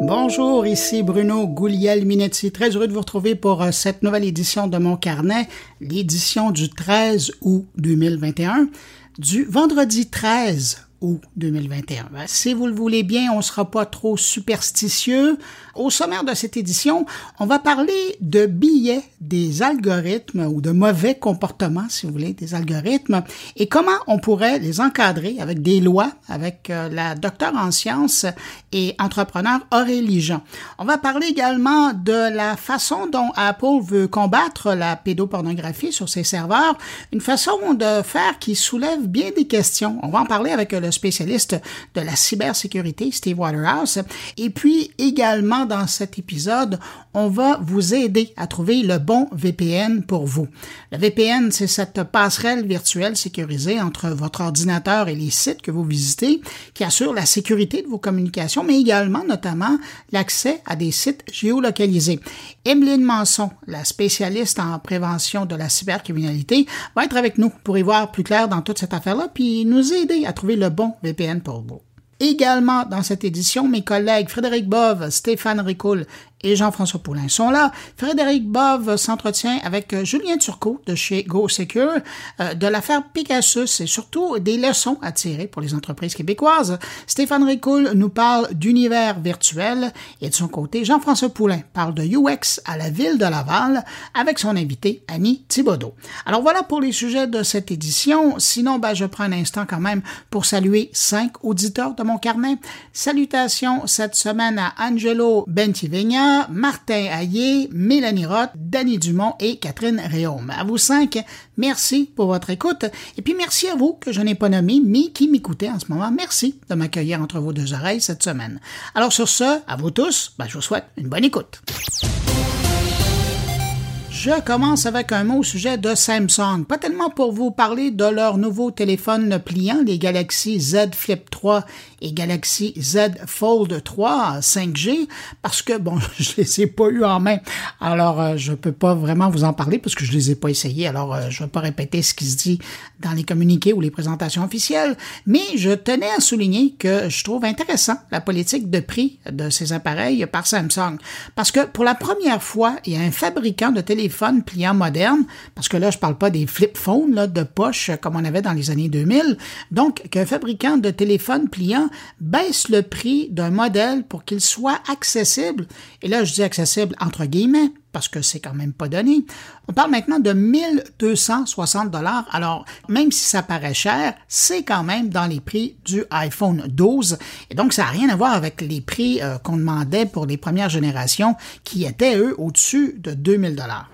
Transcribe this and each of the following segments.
Bonjour, ici Bruno Gouliel-Minetti. Très heureux de vous retrouver pour euh, cette nouvelle édition de mon carnet, l'édition du 13 août 2021, du vendredi 13 août 2021. Ben, si vous le voulez bien, on ne sera pas trop superstitieux. Au sommaire de cette édition, on va parler de billets des algorithmes ou de mauvais comportements, si vous voulez, des algorithmes et comment on pourrait les encadrer avec des lois, avec euh, la docteure en sciences et entrepreneur Aurélie Jean. On va parler également de la façon dont Apple veut combattre la pédopornographie sur ses serveurs, une façon de faire qui soulève bien des questions. On va en parler avec le spécialiste de la cybersécurité, Steve Waterhouse. Et puis également dans cet épisode, on va vous aider à trouver le bon VPN pour vous. Le VPN, c'est cette passerelle virtuelle sécurisée entre votre ordinateur et les sites que vous visitez qui assure la sécurité de vos communications, mais également notamment l'accès à des sites géolocalisés. Emeline Manson, la spécialiste en prévention de la cybercriminalité, va être avec nous pour y voir plus clair dans toute cette affaire-là, puis nous aider à trouver le bon VPN pour vous. Également dans cette édition, mes collègues Frédéric Bove, Stéphane Ricoul et Jean-François Poulain sont là. Frédéric Bove s'entretient avec euh, Julien Turcot de chez GoSecure euh, de l'affaire Pegasus et surtout des leçons à tirer pour les entreprises québécoises. Stéphane Ricoul nous parle d'univers virtuel et de son côté, Jean-François Poulain parle de UX à la ville de Laval avec son invité Annie Thibodeau. Alors voilà pour les sujets de cette édition. Sinon, ben, je prends un instant quand même pour saluer cinq auditeurs de mon carnet. Salutations cette semaine à Angelo Bentivegna, Martin Hayé, Mélanie Roth, Danny Dumont et Catherine Réaume. À vous cinq, merci pour votre écoute. Et puis merci à vous que je n'ai pas nommé, mais qui m'écoutez en ce moment. Merci de m'accueillir entre vos deux oreilles cette semaine. Alors sur ce, à vous tous, ben, je vous souhaite une bonne écoute. Je commence avec un mot au sujet de Samsung. Pas tellement pour vous parler de leur nouveau téléphone pliant, les Galaxy Z Flip 3 et Galaxy Z Fold 3 5G parce que bon, je les ai pas eu en main. Alors euh, je peux pas vraiment vous en parler parce que je les ai pas essayés. Alors euh, je vais pas répéter ce qui se dit dans les communiqués ou les présentations officielles, mais je tenais à souligner que je trouve intéressant la politique de prix de ces appareils par Samsung parce que pour la première fois, il y a un fabricant de téléphone pliant moderne parce que là je parle pas des flip phones de poche comme on avait dans les années 2000. Donc qu'un fabricant de téléphone pliant baisse le prix d'un modèle pour qu'il soit accessible. Et là, je dis accessible entre guillemets, parce que c'est quand même pas donné. On parle maintenant de 1260 dollars. Alors, même si ça paraît cher, c'est quand même dans les prix du iPhone 12. Et donc, ça n'a rien à voir avec les prix euh, qu'on demandait pour les premières générations qui étaient, eux, au-dessus de 2000 dollars.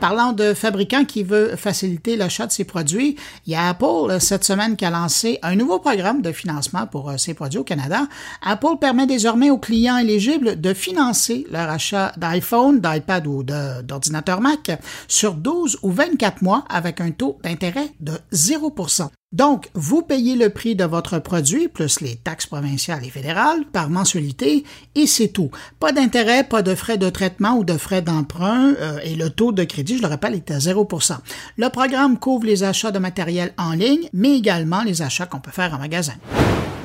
Parlant de fabricants qui veut faciliter l'achat de ses produits, il y a Apple euh, cette semaine qui a lancé un nouveau programme de financement pour euh, ses produits au Canada. Apple permet désormais aux clients éligibles de financer leur achat d'iPhone, d'iPad ou d'ordinateur Mac sur 12 ou 24 mois avec un taux d'intérêt de 0 donc, vous payez le prix de votre produit, plus les taxes provinciales et fédérales, par mensualité, et c'est tout. Pas d'intérêt, pas de frais de traitement ou de frais d'emprunt, euh, et le taux de crédit, je le rappelle, est à 0% Le programme couvre les achats de matériel en ligne, mais également les achats qu'on peut faire en magasin.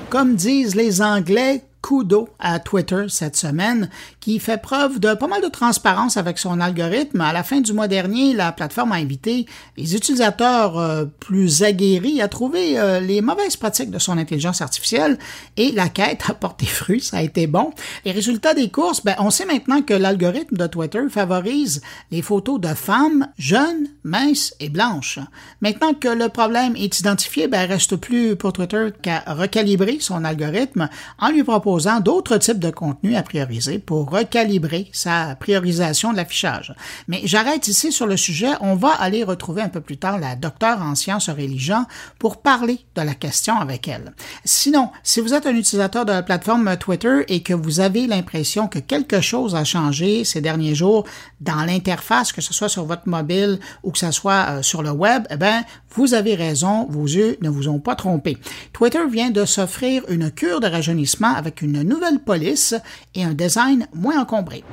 Comme disent les Anglais, kudo à Twitter cette semaine, qui fait preuve de pas mal de transparence avec son algorithme. À la fin du mois dernier, la plateforme a invité les utilisateurs euh, plus aguerris à trouver euh, les mauvaises pratiques de son intelligence artificielle et la quête a porté fruit, ça a été bon. Les résultats des courses, ben, on sait maintenant que l'algorithme de Twitter favorise les photos de femmes jeunes, minces et blanches. Maintenant que le problème est identifié, ben, reste plus pour Twitter qu'à recalibrer son algorithme en lui proposant d'autres types de contenus à prioriser pour recalibrer sa priorisation de l'affichage. Mais j'arrête ici sur le sujet. On va aller retrouver un peu plus tard la docteure en sciences religion pour parler de la question avec elle. Sinon, si vous êtes un utilisateur de la plateforme Twitter et que vous avez l'impression que quelque chose a changé ces derniers jours dans l'interface, que ce soit sur votre mobile ou que ce soit euh, sur le web, eh bien, vous avez raison, vos yeux ne vous ont pas trompé. Twitter vient de s'offrir une cure de rajeunissement avec une nouvelle police et un design moins encombré.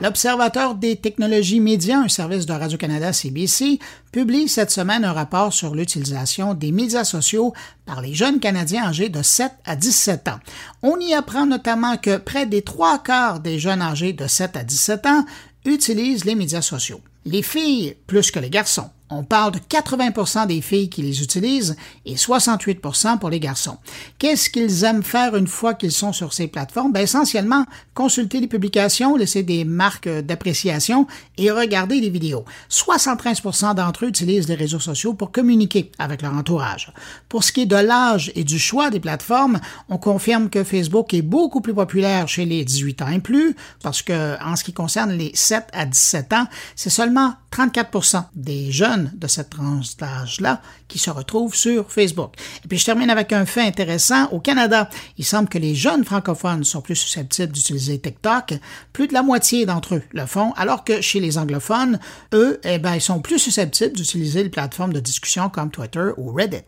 L'Observateur des technologies médias, un service de Radio-Canada CBC, publie cette semaine un rapport sur l'utilisation des médias sociaux par les jeunes Canadiens âgés de 7 à 17 ans. On y apprend notamment que près des trois quarts des jeunes âgés de 7 à 17 ans utilisent les médias sociaux. Les filles plus que les garçons. On parle de 80% des filles qui les utilisent et 68% pour les garçons. Qu'est-ce qu'ils aiment faire une fois qu'ils sont sur ces plateformes? Ben, essentiellement, consulter les publications, laisser des marques d'appréciation et regarder des vidéos. 73% d'entre eux utilisent les réseaux sociaux pour communiquer avec leur entourage. Pour ce qui est de l'âge et du choix des plateformes, on confirme que Facebook est beaucoup plus populaire chez les 18 ans et plus, parce que, en ce qui concerne les 7 à 17 ans, c'est seulement 34% des jeunes de cette tranche d'âge-là qui se retrouvent sur Facebook. Et puis je termine avec un fait intéressant. Au Canada, il semble que les jeunes francophones sont plus susceptibles d'utiliser TikTok. Plus de la moitié d'entre eux le font, alors que chez les anglophones, eux, eh ben, ils sont plus susceptibles d'utiliser les plateformes de discussion comme Twitter ou Reddit.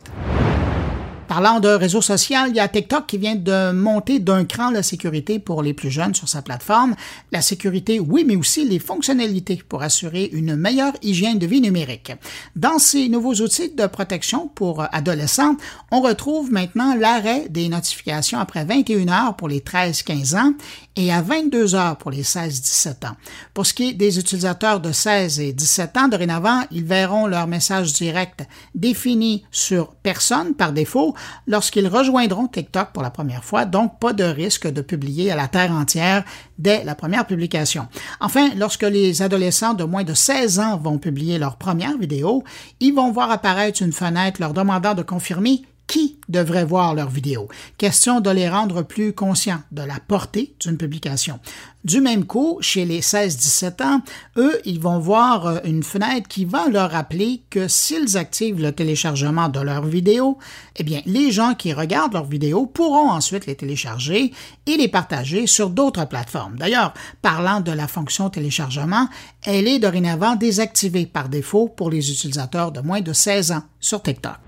Parlant de réseau social, il y a TikTok qui vient de monter d'un cran la sécurité pour les plus jeunes sur sa plateforme. La sécurité, oui, mais aussi les fonctionnalités pour assurer une meilleure hygiène de vie numérique. Dans ces nouveaux outils de protection pour adolescents, on retrouve maintenant l'arrêt des notifications après 21 heures pour les 13-15 ans et à 22 heures pour les 16-17 ans. Pour ce qui est des utilisateurs de 16 et 17 ans, dorénavant, ils verront leur message direct défini sur personne par défaut lorsqu'ils rejoindront TikTok pour la première fois, donc pas de risque de publier à la terre entière dès la première publication. Enfin, lorsque les adolescents de moins de 16 ans vont publier leur première vidéo, ils vont voir apparaître une fenêtre leur demandant de confirmer qui devrait voir leurs vidéos. Question de les rendre plus conscients de la portée d'une publication. Du même coup, chez les 16-17 ans, eux, ils vont voir euh, une fenêtre qui va leur rappeler que s'ils activent le téléchargement de leurs vidéos, eh bien, les gens qui regardent leurs vidéos pourront ensuite les télécharger et les partager sur d'autres plateformes. D'ailleurs, parlant de la fonction téléchargement, elle est dorénavant désactivée par défaut pour les utilisateurs de moins de 16 ans sur TikTok.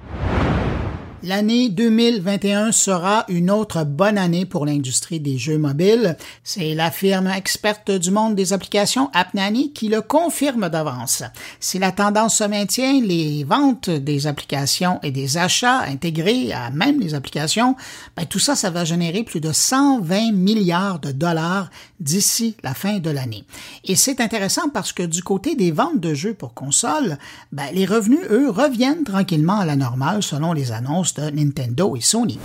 L'année 2021 sera une autre bonne année pour l'industrie des jeux mobiles. C'est la firme experte du monde des applications AppNanny qui le confirme d'avance. Si la tendance se maintient, les ventes des applications et des achats intégrés à même les applications, ben, tout ça, ça va générer plus de 120 milliards de dollars d'ici la fin de l'année. Et c'est intéressant parce que du côté des ventes de jeux pour console, ben, les revenus, eux, reviennent tranquillement à la normale selon les annonces de Nintendo et Sony.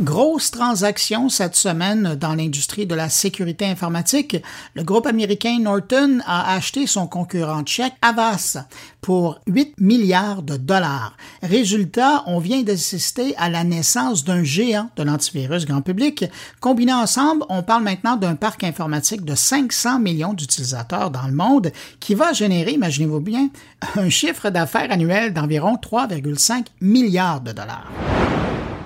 Grosse transaction cette semaine dans l'industrie de la sécurité informatique. Le groupe américain Norton a acheté son concurrent tchèque Avast pour 8 milliards de dollars. Résultat, on vient d'assister à la naissance d'un géant de l'antivirus grand public. Combiné ensemble, on parle maintenant d'un parc informatique de 500 millions d'utilisateurs dans le monde qui va générer, imaginez-vous bien, un chiffre d'affaires annuel d'environ 3,5 milliards de dollars.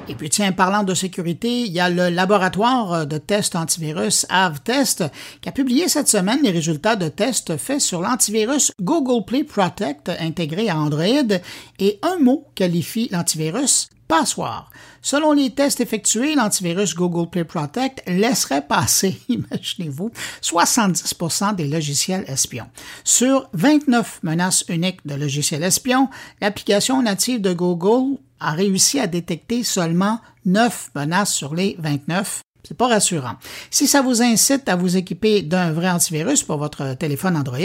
Et puis tiens, parlant de sécurité, il y a le laboratoire de tests antivirus AvTest qui a publié cette semaine les résultats de tests faits sur l'antivirus Google Play Protect intégré à Android et un mot qualifie l'antivirus passoire. Selon les tests effectués, l'antivirus Google Play Protect laisserait passer, imaginez-vous, 70% des logiciels espions. Sur 29 menaces uniques de logiciels espions, l'application native de Google a réussi à détecter seulement 9 menaces sur les 29. C'est pas rassurant. Si ça vous incite à vous équiper d'un vrai antivirus pour votre téléphone Android,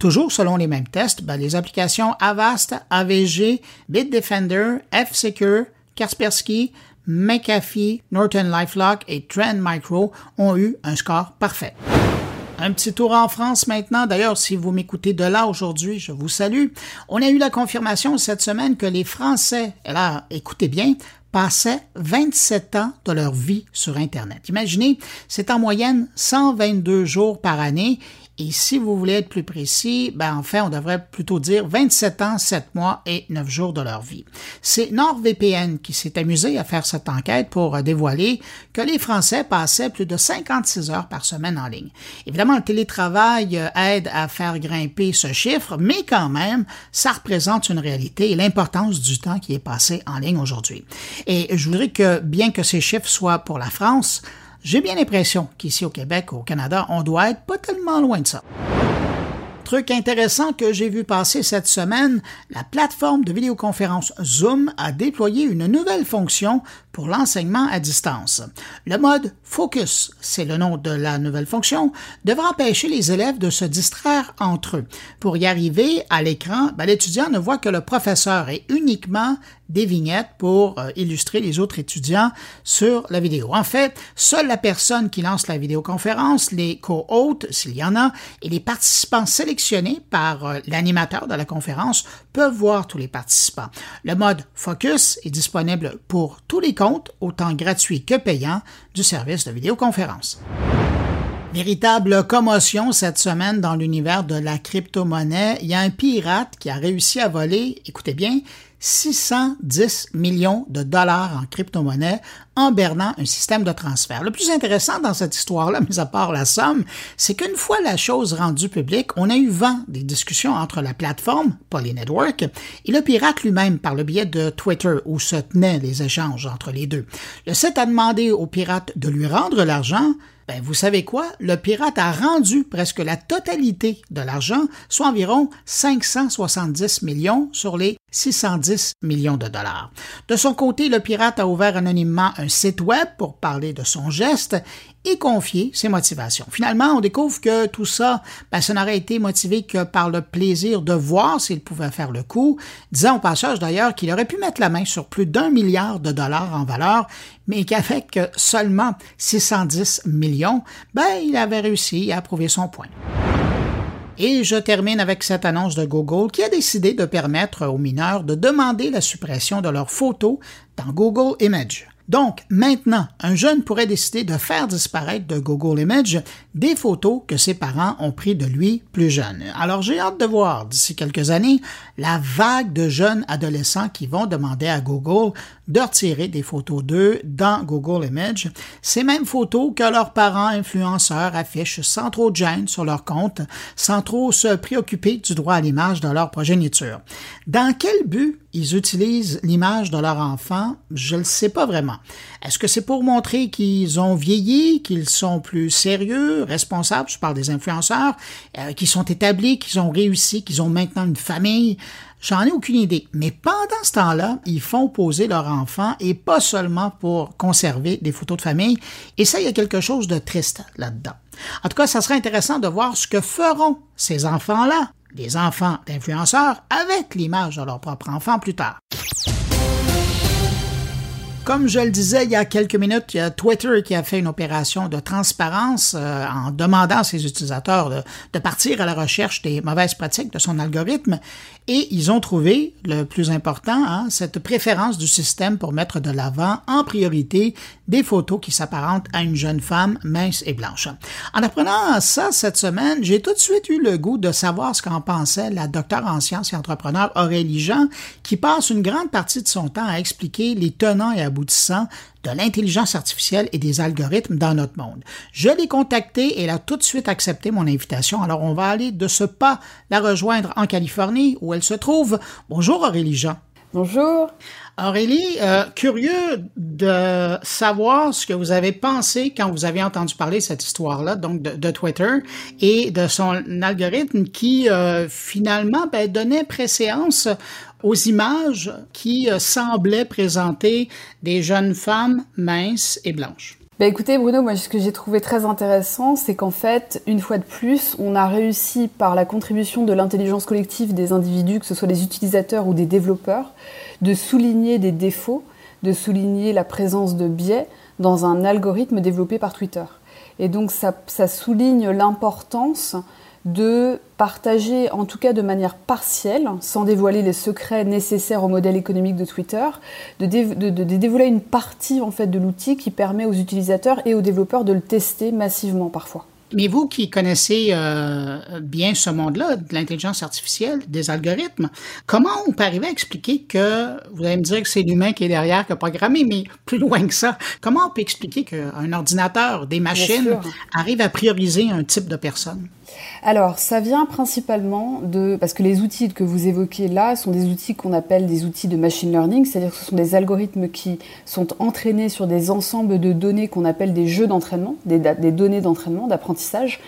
toujours selon les mêmes tests, ben, les applications Avast, AVG, Bitdefender, F-Secure, Kaspersky, McAfee, Norton LifeLock et Trend Micro ont eu un score parfait. Un petit tour en France maintenant. D'ailleurs, si vous m'écoutez de là aujourd'hui, je vous salue. On a eu la confirmation cette semaine que les Français, et là, écoutez bien, passaient 27 ans de leur vie sur Internet. Imaginez, c'est en moyenne 122 jours par année et si vous voulez être plus précis, ben en fait, on devrait plutôt dire 27 ans, 7 mois et 9 jours de leur vie. C'est NordVPN qui s'est amusé à faire cette enquête pour dévoiler que les Français passaient plus de 56 heures par semaine en ligne. Évidemment, le télétravail euh, aide à faire grimper ce chiffre, mais quand même, ça représente une réalité et l'importance du temps qui est passé en ligne aujourd'hui. Et je voudrais que, bien que ces chiffres soient pour la France, J'ai bien l'impression qu'ici au Québec, au Canada, on doit être pas tellement loin de ça. Truc intéressant que j'ai vu passer cette semaine, la plateforme de vidéoconférence Zoom a déployé une nouvelle fonction pour l'enseignement à distance. Le mode Focus, c'est le nom de la nouvelle fonction, devra empêcher les élèves de se distraire entre eux. Pour y arriver, à l'écran, ben, l'étudiant ne voit que le professeur et uniquement des vignettes pour euh, illustrer les autres étudiants sur la vidéo. En fait, seule la personne qui lance la vidéoconférence, les co-hôtes, s'il y en a, et les participants sélectionnés par euh, l'animateur de la conférence peuvent voir tous les participants. Le mode Focus est disponible pour tous les comptes, autant gratuits que payants, du service de vidéoconférence. Véritable commotion cette semaine dans l'univers de la crypto-monnaie. Il y a un pirate qui a réussi à voler, écoutez bien, 610 millions de dollars en crypto-monnaie en bernant un système de transfert. Le plus intéressant dans cette histoire-là, mis à part la somme, c'est qu'une fois la chose rendue publique, on a eu vent des discussions entre la plateforme, Poly Network, et le pirate lui-même par le biais de Twitter où se tenaient les échanges entre les deux. Le site a demandé au pirate de lui rendre l'argent, ben, vous savez quoi? Le pirate a rendu presque la totalité de l'argent, soit environ 570 millions sur les 610 millions de dollars. De son côté, le pirate a ouvert anonymement un site web pour parler de son geste et confier ses motivations. Finalement, on découvre que tout ça, ben, ça n'aurait été motivé que par le plaisir de voir s'il pouvait faire le coup, disant au passage d'ailleurs qu'il aurait pu mettre la main sur plus d'un milliard de dollars en valeur, mais qu'avec seulement 610 millions, ben, il avait réussi à prouver son point. Et je termine avec cette annonce de Google qui a décidé de permettre aux mineurs de demander la suppression de leurs photos dans Google Images. Donc, maintenant, un jeune pourrait décider de faire disparaître de Google Images des photos que ses parents ont prises de lui plus jeune. Alors, j'ai hâte de voir d'ici quelques années la vague de jeunes adolescents qui vont demander à Google de retirer des photos d'eux dans Google Images, ces mêmes photos que leurs parents influenceurs affichent sans trop de gêne sur leur compte, sans trop se préoccuper du droit à l'image de leur progéniture. Dans quel but ils utilisent l'image de leur enfant, je ne le sais pas vraiment. Est-ce que c'est pour montrer qu'ils ont vieilli, qu'ils sont plus sérieux, responsables, je parle des influenceurs, euh, qu'ils sont établis, qu'ils ont réussi, qu'ils ont maintenant une famille? J'en ai aucune idée. Mais pendant ce temps-là, ils font poser leur enfant et pas seulement pour conserver des photos de famille. Et ça, il y a quelque chose de triste là-dedans. En tout cas, ça serait intéressant de voir ce que feront ces enfants-là, les enfants d'influenceurs, avec l'image de leur propre enfant plus tard. Comme je le disais il y a quelques minutes, il y a Twitter qui a fait une opération de transparence euh, en demandant à ses utilisateurs de, partir à la recherche des mauvaises pratiques de son algorithme et ils ont trouvé le plus important, hein, cette préférence du système pour mettre de l'avant en priorité des photos qui s'apparentent à une jeune femme mince et blanche. En apprenant ça cette semaine, j'ai tout de suite eu le goût de savoir ce qu'en pensait la docteure en sciences et entrepreneur Aurélie Jean, qui passe une grande partie de son temps à expliquer les tenants et aboutissant de l'intelligence artificielle et des algorithmes dans notre monde. Je l'ai contactée et elle a tout de suite accepté mon invitation. Alors on va aller de ce pas la rejoindre en Californie où elle se trouve. Bonjour Aurélie Jean. Bonjour. Aurélie, euh, curieux de savoir ce que vous avez pensé quand vous avez entendu parler de cette histoire-là, donc de, Twitter et de son algorithme qui euh, finalement ben, donnait préséance aux images qui euh, semblaient présenter des jeunes femmes minces et blanches. Bah écoutez Bruno, moi ce que j'ai trouvé très intéressant, c'est qu'en fait, une fois de plus, on a réussi par la contribution de l'intelligence collective des individus, que ce soit des utilisateurs ou des développeurs, de souligner des défauts, de souligner la présence de biais dans un algorithme développé par Twitter. Et donc ça souligne l'importance de partager, en tout cas de manière partielle, sans dévoiler les secrets nécessaires au modèle économique de Twitter, de, dévoiler une partie en fait de l'outil qui permet aux utilisateurs et aux développeurs de le tester massivement parfois. Mais vous qui connaissez euh, bien ce monde-là, de l'intelligence artificielle, des algorithmes, comment on peut arriver à expliquer que, vous allez me dire que c'est l'humain qui est derrière qui a programmé, mais plus loin que ça, comment on peut expliquer qu'un ordinateur, des machines, arrive à prioriser un type de personne? Alors, ça vient principalement de... Parce que les outils que vous évoquez là sont des outils qu'on appelle des outils de machine learning, c'est-à-dire que ce sont des algorithmes qui sont entraînés sur des ensembles de données qu'on appelle des jeux d'entraînement, des, données d'entraînement, d'apprentissage.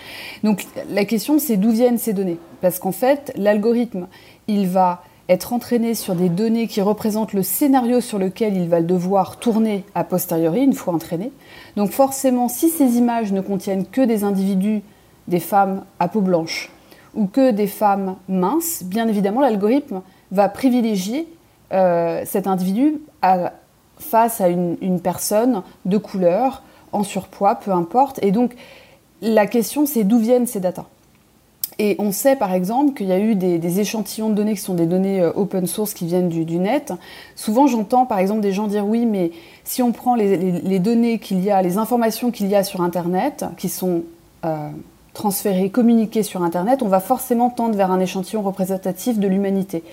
Donc, la question, c'est d'où viennent ces données? Parce qu'en fait, l'algorithme, il va être entraîné sur des données qui représentent le scénario sur lequel il va devoir tourner a posteriori, une fois entraîné. Donc forcément, si ces images ne contiennent que des individus des femmes à peau blanche ou que des femmes minces, bien évidemment, l'algorithme va privilégier euh, cet individu face à une, personne de couleur, en surpoids, peu importe. Et donc, la question, c'est d'où viennent ces datas et on sait par exemple qu'il y a eu des, échantillons de données qui sont des données euh, open source qui viennent du, net. Souvent j'entends par exemple des gens dire oui mais si on prend les, données qu'il y a, les informations qu'il y a sur Internet, qui sont euh, transférées, communiquées sur Internet, on va forcément tendre vers un échantillon représentatif de l'humanité.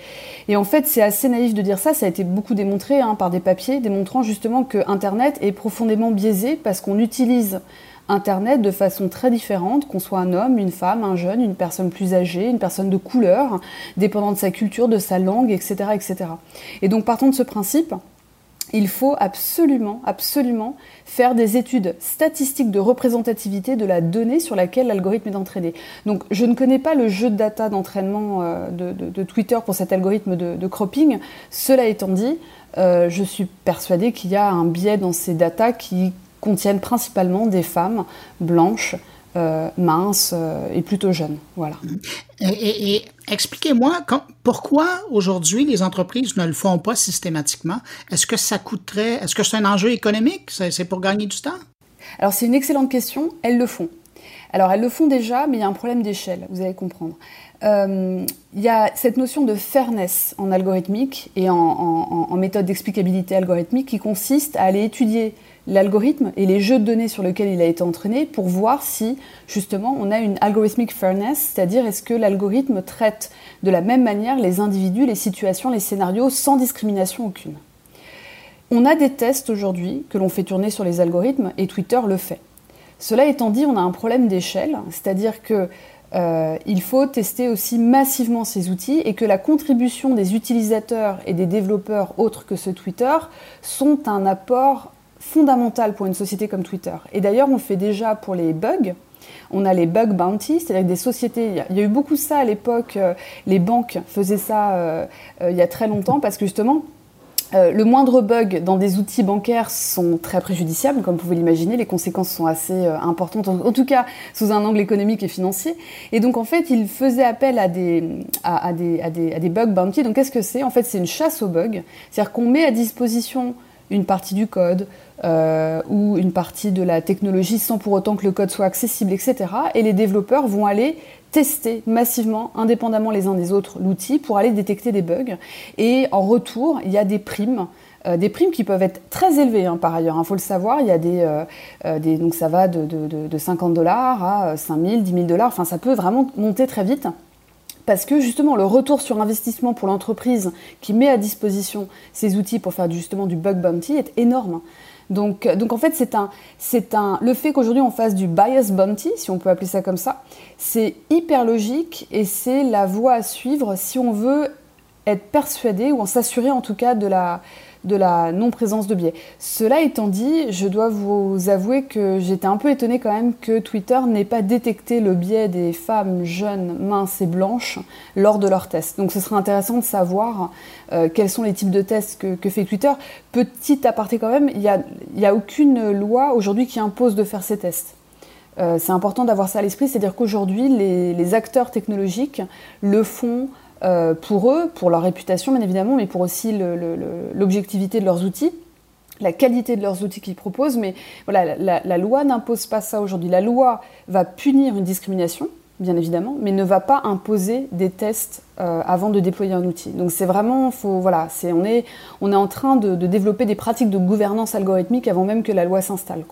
Et en fait, c'est assez naïf de dire ça. Ça a été beaucoup démontré hein, par des papiers démontrant justement que Internet est profondément biaisé parce qu'on utilise Internet de façon très différente, qu'on soit un homme, une femme, un jeune, une personne plus âgée, une personne de couleur, dépendant de sa culture, de sa langue, etc. etc. Et donc, partant de ce principe, il faut absolument, absolument faire des études statistiques de représentativité de la donnée sur laquelle l'algorithme est entraîné. Donc, je ne connais pas le jeu de data d'entraînement euh, de, Twitter pour cet algorithme de, cropping. Cela étant dit, euh, je suis persuadée qu'il y a un biais dans ces datas qui contiennent principalement des femmes blanches, euh, minces et plutôt jeunes. Voilà. Et, expliquez-moi pourquoi aujourd'hui les entreprises ne le font pas systématiquement? Est-ce que ça coûterait, est-ce que c'est un enjeu économique? C'est pour gagner du temps? Alors c'est une excellente question. Elles le font. Alors elles le font déjà, mais il y a un problème d'échelle. Vous allez comprendre. Euh, il y a cette notion de fairness en algorithmique et en, en méthode d'explicabilité algorithmique qui consiste à aller étudier l'algorithme et les jeux de données sur lesquels il a été entraîné pour voir si justement on a une algorithmic fairness, c'est-à-dire est-ce que l'algorithme traite de la même manière les individus, les situations, les scénarios sans discrimination aucune. On a des tests aujourd'hui que l'on fait tourner sur les algorithmes et Twitter le fait. Cela étant dit, on a un problème d'échelle, c'est-à-dire que euh, il faut tester aussi massivement ces outils et que la contribution des utilisateurs et des développeurs autres que ce Twitter sont un apport fondamental pour une société comme Twitter. Et d'ailleurs, on fait déjà pour les bugs. On a les bug bounties, c'est-à-dire des sociétés. Il y a eu beaucoup ça à l'époque. Euh, les banques faisaient ça euh, euh, il y a très longtemps parce que justement, le moindre bug dans des outils bancaires sont très préjudiciables, comme vous pouvez l'imaginer. Les conséquences sont assez importantes, en, tout cas sous un angle économique et financier. Et donc, en fait, ils faisaient appel à des, à, à des, à des, à des bug bounties. Donc, qu'est-ce que c'est? En fait, c'est une chasse aux bugs. C'est-à-dire qu'on met à disposition une partie du code euh, ou une partie de la technologie sans pour autant que le code soit accessible, etc. Et les développeurs vont aller tester massivement, indépendamment les uns des autres, l'outil pour aller détecter des bugs. Et en retour, il y a des primes. Euh, des primes qui peuvent être très élevées hein, par ailleurs, il hein, faut le savoir, il y a des, euh, des donc ça va de, de, de 50 dollars à 5 000, 10 000 dollars, enfin ça peut vraiment monter très vite parce que justement le retour sur investissement pour l'entreprise qui met à disposition ces outils pour faire justement du bug bounty est énorme. Donc, donc en fait, c'est un, un, le fait qu'aujourd'hui on fasse du bias bounty, si on peut appeler ça comme ça, c'est hyper logique et c'est la voie à suivre si on veut être persuadé ou en s'assurer en tout cas de la, de la non-présence de biais. Cela étant dit, je dois vous avouer que j'étais un peu étonnée quand même que Twitter n'ait pas détecté le biais des femmes jeunes, minces et blanches lors de leurs tests. Donc ce serait intéressant de savoir euh, quels sont les types de tests que, fait Twitter. Petit aparté quand même, il n'y a, a aucune loi aujourd'hui qui impose de faire ces tests. Euh, c'est important d'avoir ça à l'esprit, c'est-à-dire qu'aujourd'hui, les, acteurs technologiques le font euh, pour eux, pour leur réputation bien évidemment, mais pour aussi l'objectivité de leurs outils la qualité de leurs outils qu'ils proposent, mais voilà, la, loi n'impose pas ça aujourd'hui. La loi va punir une discrimination, bien évidemment, mais ne va pas imposer des tests euh, avant de déployer un outil. Donc c'est vraiment, faut, voilà, on, est, on est en train de, de développer des pratiques de gouvernance algorithmique avant même que la loi s'installe.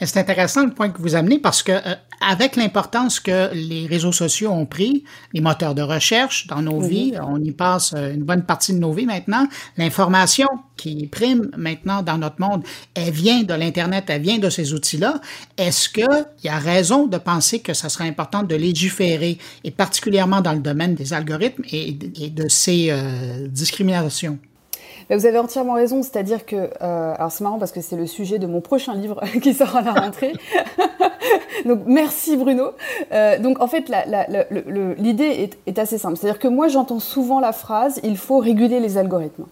C'est intéressant le point que vous amenez parce que euh, avec l'importance que les réseaux sociaux ont pris, les moteurs de recherche dans nos vies, on y passe euh, une bonne partie de nos vies maintenant, l'information qui prime maintenant dans notre monde, elle vient de l'Internet, elle vient de ces outils-là. Est-ce qu'il y a raison de penser que ça serait important de légiférer, et particulièrement dans le domaine des algorithmes et, de ces euh, discriminations? Vous avez entièrement raison, c'est-à-dire que, euh, alors c'est marrant parce que c'est le sujet de mon prochain livre qui sort à la rentrée. donc merci Bruno. Euh, donc en fait, l'idée est, assez simple, c'est-à-dire que moi j'entends souvent la phrase il faut réguler les algorithmes.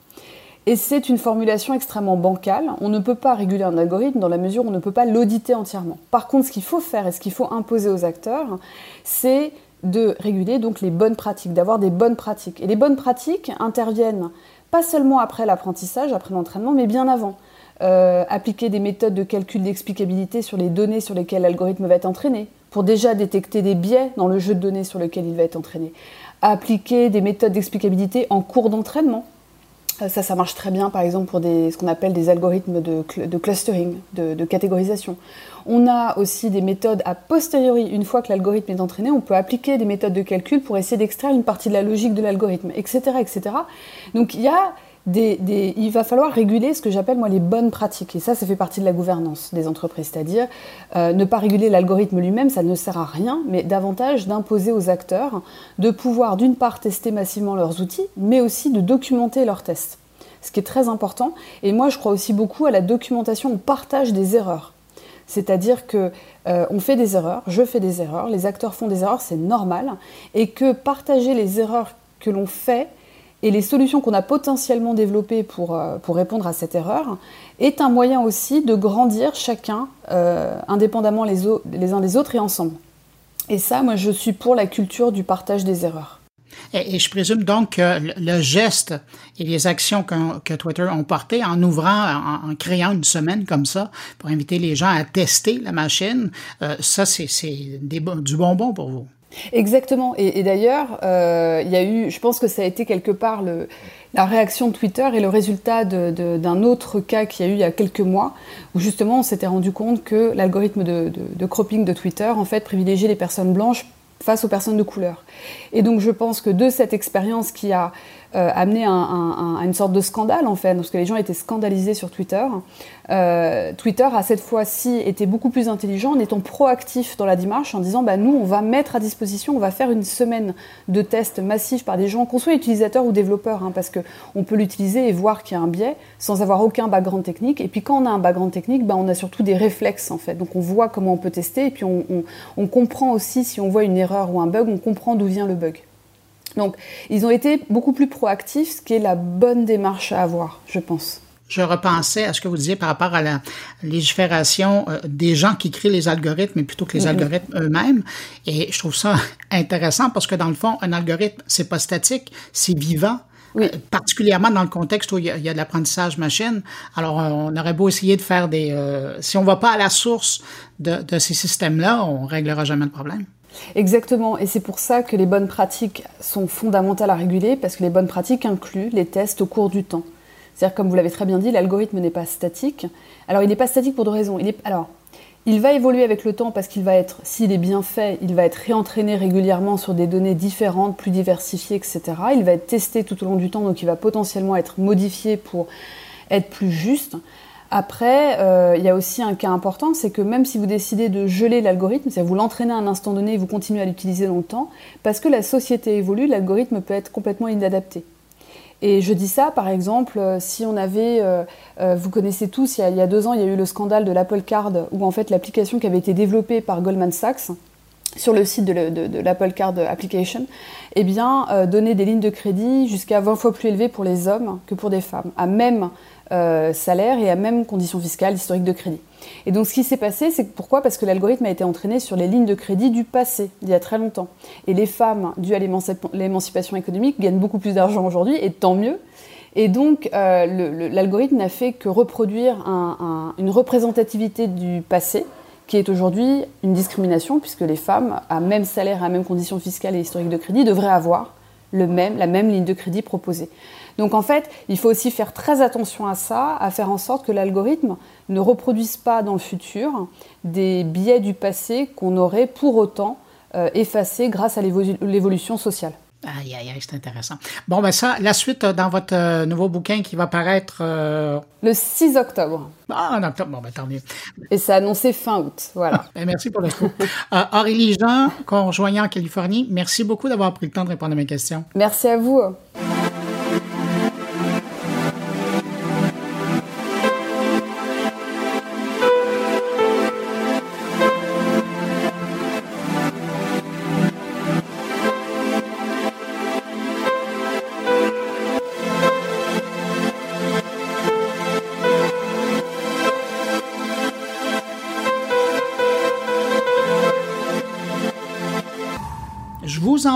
Et c'est une formulation extrêmement bancale. On ne peut pas réguler un algorithme dans la mesure où on ne peut pas l'auditer entièrement. Par contre, ce qu'il faut faire et ce qu'il faut imposer aux acteurs, c'est de réguler donc les bonnes pratiques, d'avoir des bonnes pratiques. Et les bonnes pratiques interviennent pas seulement après l'apprentissage, après l'entraînement, mais bien avant. Euh, appliquer des méthodes de calcul d'explicabilité sur les données sur lesquelles l'algorithme va être entraîné, pour déjà détecter des biais dans le jeu de données sur lequel il va être entraîné. Appliquer des méthodes d'explicabilité en cours d'entraînement. Euh, ça, ça marche très bien, par exemple, pour ce qu'on appelle des algorithmes de, clustering, de, catégorisation. On a aussi des méthodes a posteriori. Une fois que l'algorithme est entraîné, on peut appliquer des méthodes de calcul pour essayer d'extraire une partie de la logique de l'algorithme, etc., etc. Donc il y a des, il va falloir réguler ce que j'appelle moi les bonnes pratiques. Et ça, ça fait partie de la gouvernance des entreprises. C'est-à-dire euh, ne pas réguler l'algorithme lui-même, ça ne sert à rien, mais davantage d'imposer aux acteurs de pouvoir d'une part tester massivement leurs outils, mais aussi de documenter leurs tests. Ce qui est très important. Et moi, je crois aussi beaucoup à la documentation, au partage des erreurs. C'est-à-dire que euh, on fait des erreurs, je fais des erreurs, les acteurs font des erreurs, c'est normal, et que partager les erreurs que l'on fait et les solutions qu'on a potentiellement développées pour, euh, répondre à cette erreur est un moyen aussi de grandir chacun euh, indépendamment les uns des autres et ensemble. Et ça, moi, je suis pour la culture du partage des erreurs. Et, je présume donc que le geste et les actions que, Twitter ont portées en ouvrant, en, créant une semaine comme ça pour inviter les gens à tester la machine, euh, ça, c'est du bonbon pour vous. Exactement. Et, d'ailleurs, euh, il y a eu, je pense que ça a été quelque part la réaction de Twitter et le résultat d'un autre cas qu'il y a eu il y a quelques mois, où justement on s'était rendu compte que l'algorithme de, de, cropping de Twitter, en fait, privilégiait les personnes blanches face aux personnes de couleur. Et donc je pense que de cette expérience qui a euh, amené à une sorte de scandale en fait, parce que les gens étaient scandalisés sur Twitter. Euh, Twitter a cette fois-ci été beaucoup plus intelligent en étant proactif dans la démarche, en disant bah, nous on va mettre à disposition, on va faire une semaine de tests massifs par des gens, qu'on soit utilisateurs ou développeurs, hein, parce qu'on peut l'utiliser et voir qu'il y a un biais sans avoir aucun background technique. Et puis quand on a un background technique, bah, on a surtout des réflexes en fait. Donc on voit comment on peut tester et puis on, on comprend aussi si on voit une erreur ou un bug, on comprend d'où vient le bug. Donc, ils ont été beaucoup plus proactifs, ce qui est la bonne démarche à avoir, je pense. Je repensais à ce que vous disiez par rapport à la légifération euh, des gens qui créent les algorithmes plutôt que les algorithmes eux-mêmes. Et je trouve ça intéressant parce que dans le fond, un algorithme, c'est pas statique, c'est vivant. Euh, particulièrement dans le contexte où il y a, de l'apprentissage machine. Alors, euh, on aurait beau essayer de faire des... si on va pas à la source de, de ces systèmes-là, on réglera jamais le problème. Exactement, et c'est pour ça que les bonnes pratiques sont fondamentales à réguler, parce que les bonnes pratiques incluent les tests au cours du temps. C'est-à-dire, comme vous l'avez très bien dit, l'algorithme n'est pas statique. Alors, il n'est pas statique pour deux raisons. Il est, alors, il va évoluer avec le temps parce qu'il va être, s'il est bien fait, il va être réentraîné régulièrement sur des données différentes, plus diversifiées, etc. Il va être testé tout au long du temps, donc il va potentiellement être modifié pour être plus juste. Après, euh, il y a aussi un cas important, c'est que même si vous décidez de geler l'algorithme, c'est-à-dire vous l'entraînez à un instant donné et vous continuez à l'utiliser longtemps, parce que la société évolue, l'algorithme peut être complètement inadapté. Et je dis ça, par exemple, euh, si on avait, euh, vous connaissez tous, il y, a, deux ans, il y a eu le scandale de l'Apple Card, où en fait l'application qui avait été développée par Goldman Sachs, sur le site de, l'Apple Card Application, eh bien, donnait des lignes de crédit jusqu'à 20 fois plus élevées pour les hommes que pour des femmes, à même euh, salaire et à même conditions fiscales, historique de crédit. Et donc ce qui s'est passé, c'est pourquoi? Parce que l'algorithme a été entraîné sur les lignes de crédit du passé, d'il y a très longtemps. Et les femmes, dues à l'émancipation économique, gagnent beaucoup plus d'argent aujourd'hui, et tant mieux. Et donc euh, l'algorithme n'a fait que reproduire une représentativité du passé, qui est aujourd'hui une discrimination, puisque les femmes, à même salaire, à même conditions fiscales et historique de crédit, devraient avoir la même ligne de crédit proposée. Donc en fait, il faut aussi faire très attention à ça, à faire en sorte que l'algorithme ne reproduise pas dans le futur des biais du passé qu'on aurait pour autant euh, effacés grâce à l'évolution sociale. Aïe, aïe, aïe, c'est intéressant. Bon, ben ça, la suite euh, dans votre euh, nouveau bouquin qui va paraître... Le 6 octobre. Ah, en octobre, bon, ben tant mieux. Et c'est annoncé fin août, voilà. ben, merci pour le coup. Aurélie Jean, conjoint en Californie, merci beaucoup d'avoir pris le temps de répondre à mes questions. Merci à vous.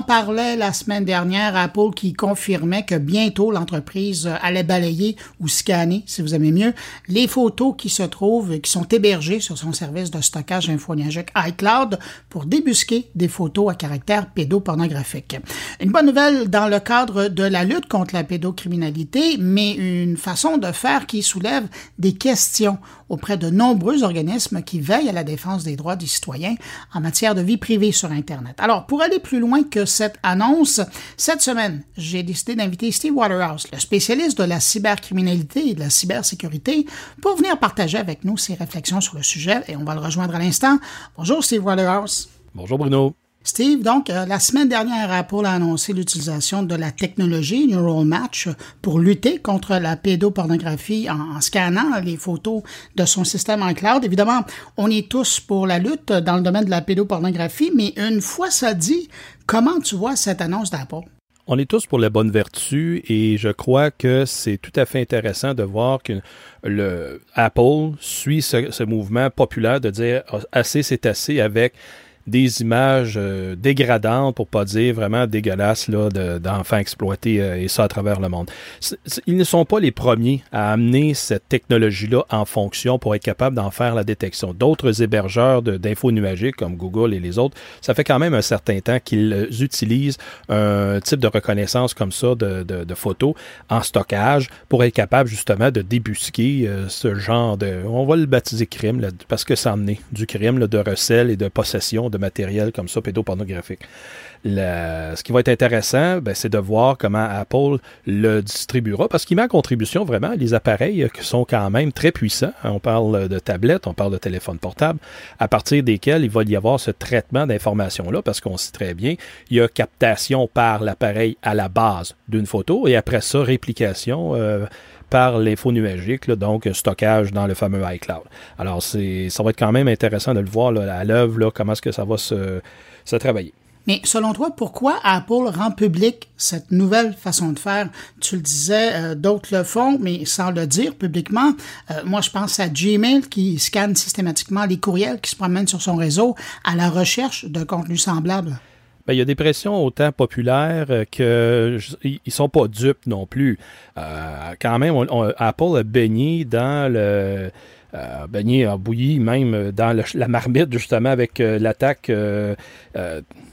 Parlait la semaine dernière, Apple qui confirmait que bientôt l'entreprise allait balayer ou scanner, si vous aimez mieux, les photos qui se trouvent, qui sont hébergées sur son service de stockage infonuagique iCloud pour débusquer des photos à caractère pédopornographique. Une bonne nouvelle dans le cadre de la lutte contre la pédocriminalité, mais une façon de faire qui soulève des questions auprès de nombreux organismes qui veillent à la défense des droits des citoyens en matière de vie privée sur Internet. Alors, pour aller plus loin que cette annonce, cette semaine, j'ai décidé d'inviter Steve Waterhouse, le spécialiste de la cybercriminalité et de la cybersécurité, pour venir partager avec nous ses réflexions sur le sujet et on va le rejoindre à l'instant. Bonjour Steve Waterhouse. Bonjour Bruno. Steve, donc, euh, la semaine dernière, Apple a annoncé l'utilisation de la technologie Neural Match pour lutter contre la pédopornographie en, scannant les photos de son système en cloud. Évidemment, on est tous pour la lutte dans le domaine de la pédopornographie, mais une fois ça dit, comment tu vois cette annonce d'Apple? On est tous pour la bonne vertu et je crois que c'est tout à fait intéressant de voir que le Apple suit ce, mouvement populaire de dire ah, assez c'est assez avec des images euh, dégradantes, pour pas dire vraiment dégueulasses, là, d'enfants exploités euh, et ça à travers le monde. ils ne sont pas les premiers à amener cette technologie-là en fonction pour être capable d'en faire la détection. D'autres hébergeurs d'infos nuagiques comme Google et les autres, ça fait quand même un certain temps qu'ils utilisent un type de reconnaissance comme ça de, de, photos en stockage pour être capable justement de débusquer euh, ce genre de, on va le baptiser crime, là, parce que ça amené du crime là, de recel et de possession de matériel comme ça, pédopornographique. ce qui va être intéressant, ben, c'est de voir comment Apple le distribuera, parce qu'il met en contribution vraiment les appareils qui sont quand même très puissants. On parle de tablettes, on parle de téléphones portables, à partir desquels il va y avoir ce traitement d'informations-là, parce qu'on sait très bien, il y a captation par l'appareil à la base d'une photo, et après ça, réplication. Euh, par l'info nuagique, donc stockage dans le fameux iCloud. Alors, ça va être quand même intéressant de le voir à l'œuvre, comment est-ce que ça va se, travailler. Mais selon toi, pourquoi Apple rend public cette nouvelle façon de faire? Tu le disais, euh, d'autres le font, mais sans le dire publiquement. Euh, moi, je pense à Gmail qui scanne systématiquement les courriels qui se promènent sur son réseau à la recherche de contenu semblable. Ben, il y a des pressions autant populaires euh, que ils sont pas dupes non plus. Euh, quand même, Apple a baigné dans le euh, baigné en bouilli même dans la marmite justement avec l'attaque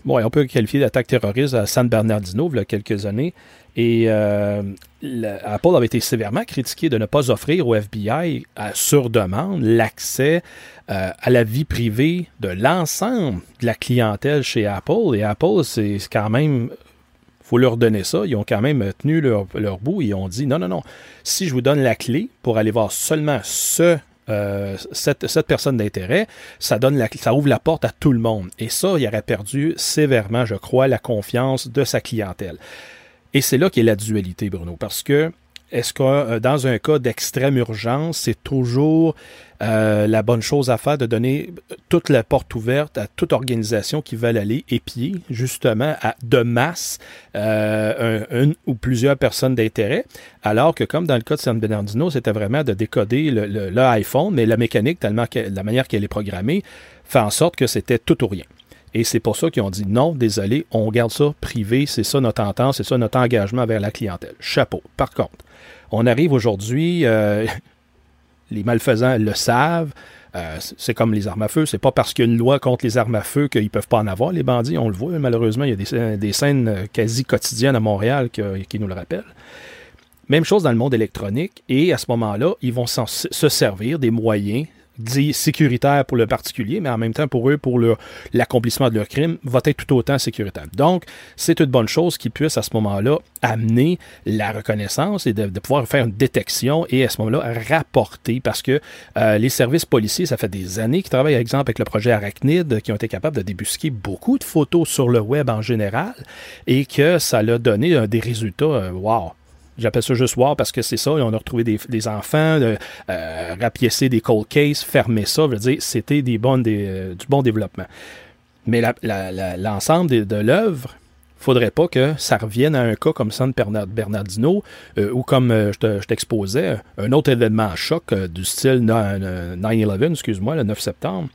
bon on peut qualifier d'attaque terroriste à San Bernardino il y a quelques années et Apple avait été sévèrement critiqué de ne pas offrir au FBI sur demande l'accès euh, à la vie privée de l'ensemble de la clientèle chez Apple. Et Apple, c'est quand même faut leur donner ça. Ils ont quand même tenu leur, bout. Ils ont dit non, non, non. Si je vous donne la clé pour aller voir seulement euh, cette, personne d'intérêt, ça, ça ouvre la porte à tout le monde. Et ça, il aurait perdu sévèrement, je crois, la confiance de sa clientèle. Et c'est là qu'est la dualité, Bruno, parce que est-ce que euh, dans un cas d'extrême urgence, c'est toujours euh, la bonne chose à faire de donner toute la porte ouverte à toute organisation qui veut aller épier justement à, de masse euh, une ou plusieurs personnes d'intérêt, alors que comme dans le cas de San Bernardino, c'était vraiment de décoder le, mais la mécanique, tellement que, la manière qu'elle est programmée, fait en sorte que c'était tout ou rien. Et c'est pour ça qu'ils ont dit non, désolé, on garde ça privé, c'est ça notre entente, c'est ça notre engagement vers la clientèle. Chapeau. Par contre, on arrive aujourd'hui, euh, les malfaisants le savent. Euh, c'est comme les armes à feu. C'est pas parce qu'il y a une loi contre les armes à feu qu'ils peuvent pas en avoir, les bandits. On le voit, malheureusement, il y a des, scènes quasi quotidiennes à Montréal qui, nous le rappellent. Même chose dans le monde électronique. Et à ce moment-là, ils vont se servir des moyens dit sécuritaire pour le particulier, mais en même temps pour eux, pour l'accomplissement de leur crime, va être tout autant sécuritaire. Donc, c'est une bonne chose qu'ils puissent à ce moment-là amener la reconnaissance et de, pouvoir faire une détection et à ce moment-là rapporter parce que euh, les services policiers, ça fait des années qu'ils travaillent, par exemple, avec le projet Arachnid, qui ont été capables de débusquer beaucoup de photos sur le web en général et que ça a donné euh, des résultats, euh, wow, J'appelle ça juste voir parce que c'est ça. On a retrouvé des, enfants, euh, rapiécer des cold cases, fermer ça. Je veux dire, c'était des bonnes, euh, du bon développement. Mais l'ensemble de, de l'œuvre, faudrait pas que ça revienne à un cas comme San Bernardino euh, ou comme je t'exposais, un autre événement à choc du style 9-11, excuse-moi, le 9 septembre,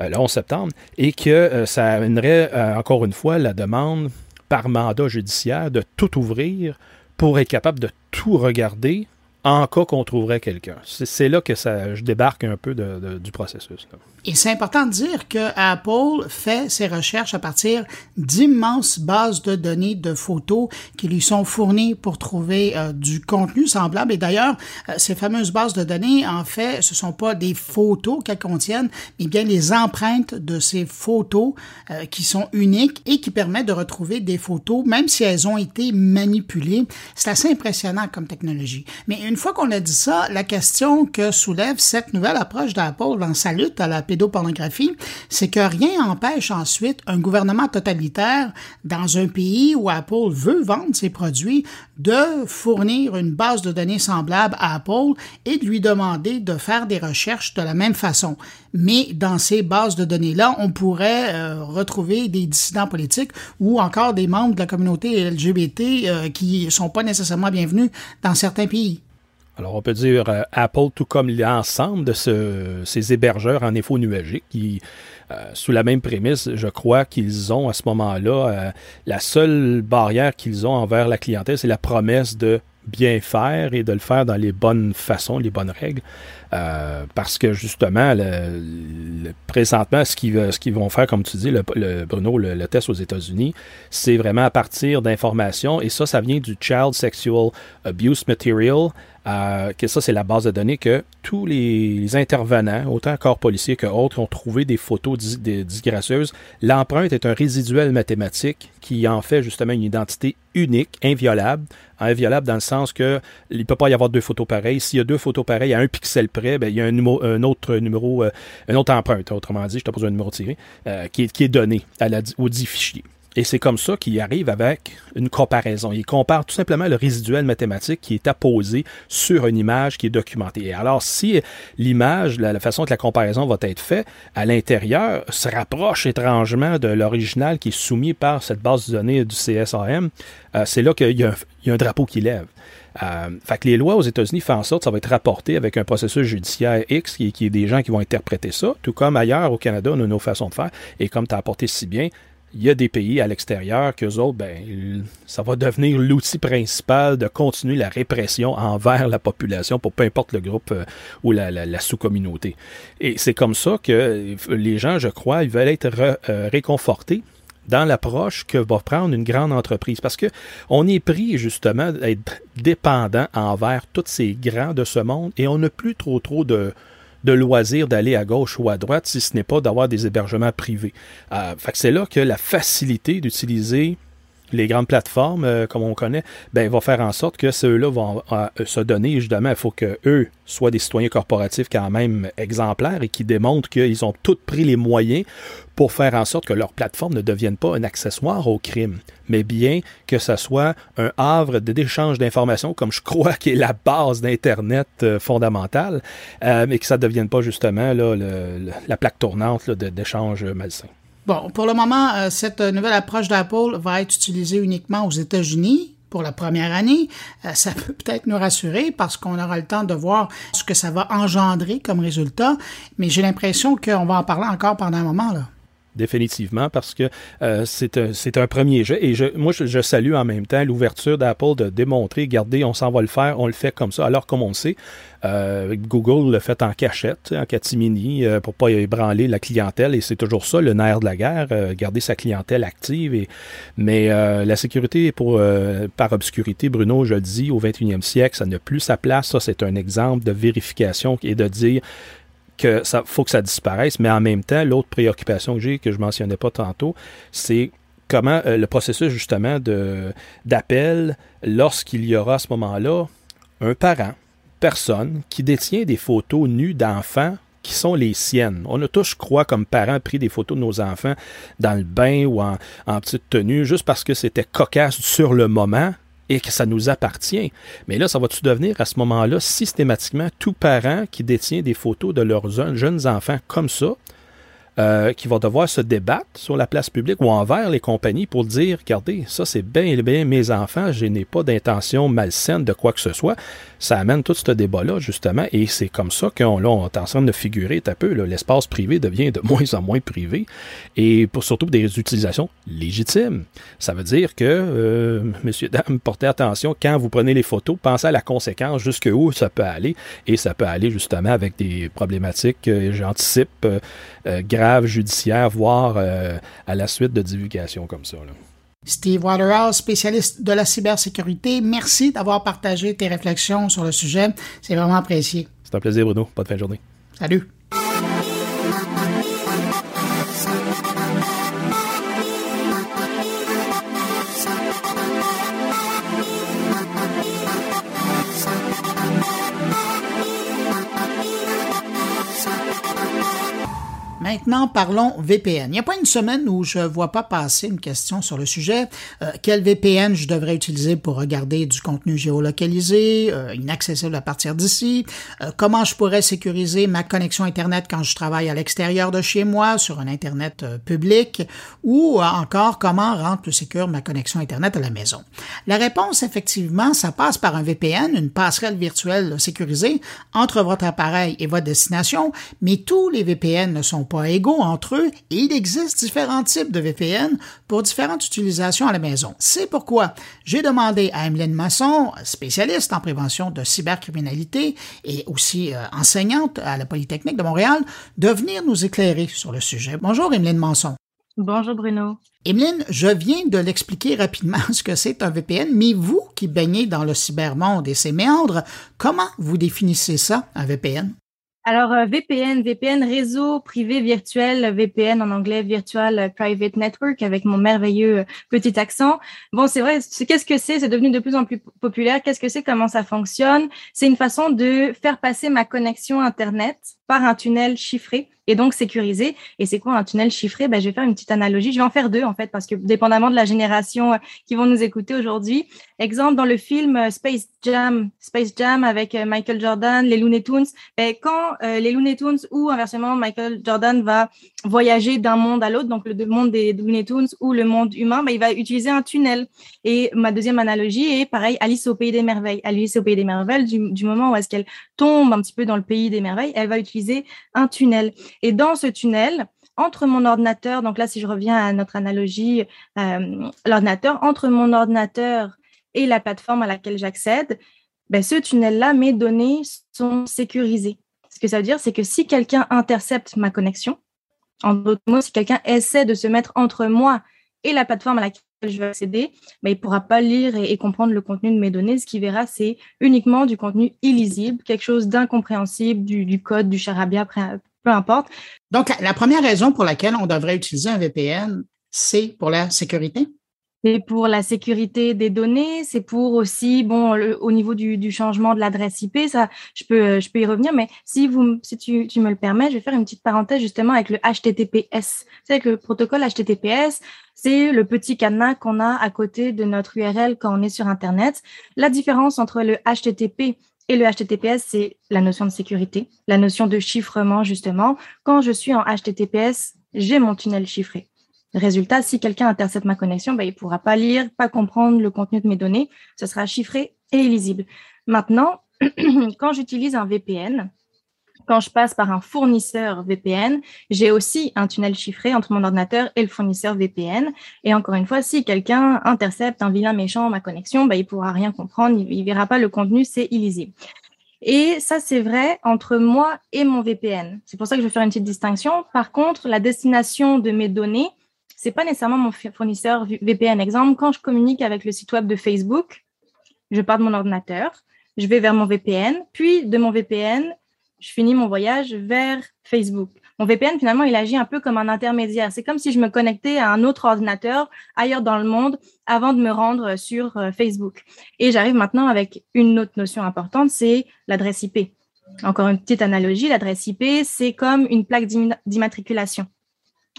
le 11 septembre, et que ça amènerait encore une fois la demande par mandat judiciaire de tout ouvrir pour être capable de tout regarder en cas qu'on trouverait quelqu'un. C'est là que ça, je débarque un peu du processus. Et c'est important de dire que Apple fait ses recherches à partir d'immenses bases de données de photos qui lui sont fournies pour trouver euh, du contenu semblable. Et d'ailleurs, euh, ces fameuses bases de données, en fait, ce sont pas des photos qu'elles contiennent, mais bien les empreintes de ces photos euh, qui sont uniques et qui permettent de retrouver des photos, même si elles ont été manipulées. C'est assez impressionnant comme technologie. Mais fois qu'on a dit ça, la question que soulève cette nouvelle approche d'Apple dans sa lutte à la pédopornographie, c'est que rien n'empêche ensuite un gouvernement totalitaire dans un pays où Apple veut vendre ses produits de fournir une base de données semblable à Apple et de lui demander de faire des recherches de la même façon. Mais dans ces bases de données-là, on pourrait euh, retrouver des dissidents politiques ou encore des membres de la communauté LGBT euh, qui sont pas nécessairement bienvenus dans certains pays. Alors, on peut dire euh, Apple, tout comme l'ensemble de ces hébergeurs en info nuagique, qui, euh, sous la même prémisse, je crois qu'ils ont à ce moment-là, euh, la seule barrière qu'ils ont envers la clientèle, c'est la promesse de bien faire et de le faire dans les bonnes façons, les bonnes règles. parce que justement, le, présentement, ce qu'ils, ce vont faire, comme tu dis, le, Bruno, le, test aux États-Unis, c'est vraiment à partir d'informations, et ça, ça vient du Child Sexual Abuse Material, euh, que ça, c'est la base de données que tous les intervenants, autant corps policiers que autres, ont trouvé des photos disgracieuses. L'empreinte est un résiduel mathématique qui en fait justement une identité unique, inviolable. Inviolable dans le sens que il ne peut pas y avoir deux photos pareilles. S'il y a deux photos pareilles à un pixel près, ben, il y a un, un autre numéro, euh, un autre empreinte, autrement dit, je pas besoin de numéro tiré, euh, qui, est, qui est donné à la, au dit fichier. Et c'est comme ça qu'il arrive avec une comparaison. Il compare tout simplement le résiduel mathématique qui est apposé sur une image qui est documentée. Et alors, si l'image, la, façon que la comparaison va être faite à l'intérieur se rapproche étrangement de l'original qui est soumis par cette base de données du CSAM, euh, c'est là qu'il y, a un drapeau qui lève. Euh, fait que les lois aux États-Unis font en sorte que ça va être rapporté avec un processus judiciaire X qui, qui est des gens qui vont interpréter ça, tout comme ailleurs au Canada, on a nos façons de faire. Et comme tu as apporté si bien, il y a des pays à l'extérieur qu'eux autres, ben, ça va devenir l'outil principal de continuer la répression envers la population pour peu importe le groupe euh, ou la, sous-communauté. Et c'est comme ça que les gens, je crois, ils veulent être euh, réconfortés dans l'approche que va prendre une grande entreprise. Parce que on est pris justement d'être dépendant envers tous ces grands de ce monde et on n'a plus trop trop de, de loisir d'aller à gauche ou à droite si ce n'est pas d'avoir des hébergements privés. Euh, c'est là que la facilité d'utiliser les grandes plateformes, euh, comme on connaît, ben, va faire en sorte que ceux-là vont euh, se donner, évidemment, il faut qu'eux soient des citoyens corporatifs quand même exemplaires et qui démontrent qu'ils ont tous pris les moyens pour faire en sorte que leur plateforme ne devienne pas un accessoire au crime, mais bien que ce soit un havre d'échange d'informations, comme je crois qui est la base d'Internet euh, fondamentale, mais que ça ne devienne pas justement la plaque tournante d'échange malsain. Bon, pour le moment, euh, cette nouvelle approche d'Apple va être utilisée uniquement aux États-Unis pour la première année. Euh, ça peut peut-être nous rassurer parce qu'on aura le temps de voir ce que ça va engendrer comme résultat, mais j'ai l'impression qu'on va en parler encore pendant un moment. Là. Définitivement, parce que euh, c'est un, un, premier jet. Et je, moi, je, salue en même temps l'ouverture d'Apple de démontrer, regardez, on s'en va le faire, on le fait comme ça. Alors, comme on le sait, euh, Google le fait en cachette, en catimini, euh, pour pas ébranler la clientèle. Et c'est toujours ça, le nerf de la guerre, euh, garder sa clientèle active. Et, mais euh, la sécurité pour, par obscurité, Bruno, je le dis, au 21e siècle, ça n'a plus sa place. Ça, c'est un exemple de vérification et de dire que ça faut que ça disparaisse, mais en même temps, l'autre préoccupation que j'ai, que je mentionnais pas tantôt, c'est comment euh, le processus justement d'appel lorsqu'il y aura à ce moment-là un parent, personne qui détient des photos nues d'enfants qui sont les siennes. On a tous, je crois, comme parents, pris des photos de nos enfants dans le bain ou en petite tenue, juste parce que c'était cocasse sur le moment, et que ça nous appartient. Mais là, ça va-tu devenir à ce moment-là systématiquement tout parent qui détient des photos de leurs jeunes enfants comme ça, euh, qui va devoir se débattre sur la place publique ou envers les compagnies pour dire, regardez, ça c'est bien, bien mes enfants, je n'ai pas d'intention malsaine de quoi que ce soit ça amène tout ce débat-là, justement, et c'est comme ça qu'on on est en train de figurer un peu. L'espace privé devient de moins en moins privé, et pour surtout des utilisations légitimes. Ça veut dire que, euh, messieurs, dames, portez attention quand vous prenez les photos, pensez à la conséquence, jusqu'où ça peut aller, et ça peut aller justement avec des problématiques, euh, j'anticipe, euh, graves, judiciaires, voire à la suite de divulgations comme ça. Steve Waterhouse, spécialiste de la cybersécurité, merci d'avoir partagé tes réflexions sur le sujet. C'est vraiment apprécié. C'est un plaisir, Bruno. Bonne fin de journée. Salut. Maintenant, parlons VPN. Il n'y a pas une semaine où je ne vois pas passer une question sur le sujet. Euh, quel VPN je devrais utiliser pour regarder du contenu géolocalisé, euh, inaccessible à partir d'ici? Euh, comment je pourrais sécuriser ma connexion Internet quand je travaille à l'extérieur de chez moi, sur un Internet public? Ou encore, comment rendre plus sécure ma connexion Internet à la maison? La réponse, effectivement, ça passe par un VPN, une passerelle virtuelle sécurisée entre votre appareil et votre destination, mais tous les VPN ne sont pas égaux entre eux et il existe différents types de VPN pour différentes utilisations à la maison. C'est pourquoi j'ai demandé à Emeline Masson, spécialiste en prévention de cybercriminalité et aussi euh, enseignante à la Polytechnique de Montréal, de venir nous éclairer sur le sujet. Bonjour Emeline Masson. Bonjour Bruno. Emeline, je viens de l'expliquer rapidement ce que c'est un VPN, mais vous qui baignez dans le cybermonde et ses méandres, comment vous définissez ça, un VPN? Alors, euh, VPN, VPN, réseau privé virtuel, VPN en anglais, Virtual Private Network, avec mon merveilleux euh, petit accent. Bon, c'est vrai, qu'est-ce que c'est? C'est devenu de plus en plus populaire. Qu'est-ce que c'est? Comment ça fonctionne? C'est une façon de faire passer ma connexion Internet par un tunnel chiffré et donc sécurisé. Et c'est quoi un tunnel chiffré? Ben, Je vais faire une petite analogie. Je vais en faire deux, en fait, parce que dépendamment de la génération euh, qui vont nous écouter aujourd'hui. Exemple, dans le film euh, Space Jam, Space Jam avec euh, Michael Jordan, les Looney Tunes, ben, quand les Looney Tunes ou inversement Michael Jordan va voyager d'un monde à l'autre, donc le monde des Looney Tunes ou le monde humain, ben, il va utiliser un tunnel. Et ma deuxième analogie est pareil, Alice au Pays des Merveilles. Alice au Pays des Merveilles, du, du moment où est-ce qu'elle tombe un petit peu dans le Pays des Merveilles, elle va utiliser un tunnel. Et dans ce tunnel, entre mon ordinateur, donc là, si je reviens à notre analogie, euh, l'ordinateur, entre mon ordinateur et la plateforme à laquelle j'accède, ben, ce tunnel-là, mes données sont sécurisées. Ce que ça veut dire, c'est que si quelqu'un intercepte ma connexion, en d'autres mots, si quelqu'un essaie de se mettre entre moi et la plateforme à laquelle je vais accéder, ben, il ne pourra pas lire et, comprendre le contenu de mes données. Ce qu'il verra, c'est uniquement du contenu illisible, quelque chose d'incompréhensible, du, code, du charabia, peu importe. Donc, la première raison pour laquelle on devrait utiliser un VPN, c'est pour la sécurité? C'est pour la sécurité des données, c'est pour aussi, bon, au niveau du, changement de l'adresse IP, ça, je peux, je peux y revenir, mais si vous, si tu, me le permets, je vais faire une petite parenthèse justement avec le HTTPS. C'est que le protocole HTTPS, c'est le petit cadenas qu'on a à côté de notre URL quand on est sur Internet. La différence entre le HTTP et le HTTPS, c'est la notion de sécurité, la notion de chiffrement, justement. Quand je suis en HTTPS, j'ai mon tunnel chiffré. Résultat, si quelqu'un intercepte ma connexion, ben, il ne pourra pas lire, pas comprendre le contenu de mes données. Ce sera chiffré et illisible. Maintenant, quand j'utilise un VPN, quand je passe par un fournisseur VPN, j'ai aussi un tunnel chiffré entre mon ordinateur et le fournisseur VPN. Et encore une fois, si quelqu'un intercepte un vilain méchant ma connexion, bah, il pourra rien comprendre, il, ne verra pas le contenu, c'est illisible. Et ça, c'est vrai entre moi et mon VPN. C'est pour ça que je vais faire une petite distinction. Par contre, la destination de mes données, c'est pas nécessairement mon fournisseur VPN. Exemple, quand je communique avec le site web de Facebook, je pars de mon ordinateur, je vais vers mon VPN, puis de mon VPN, je finis mon voyage vers Facebook. Mon VPN, finalement, il agit un peu comme un intermédiaire. C'est comme si je me connectais à un autre ordinateur ailleurs dans le monde avant de me rendre sur euh, Facebook. Et j'arrive maintenant avec une autre notion importante, c'est l'adresse IP. Encore une petite analogie, l'adresse IP, c'est comme une plaque d'immatriculation.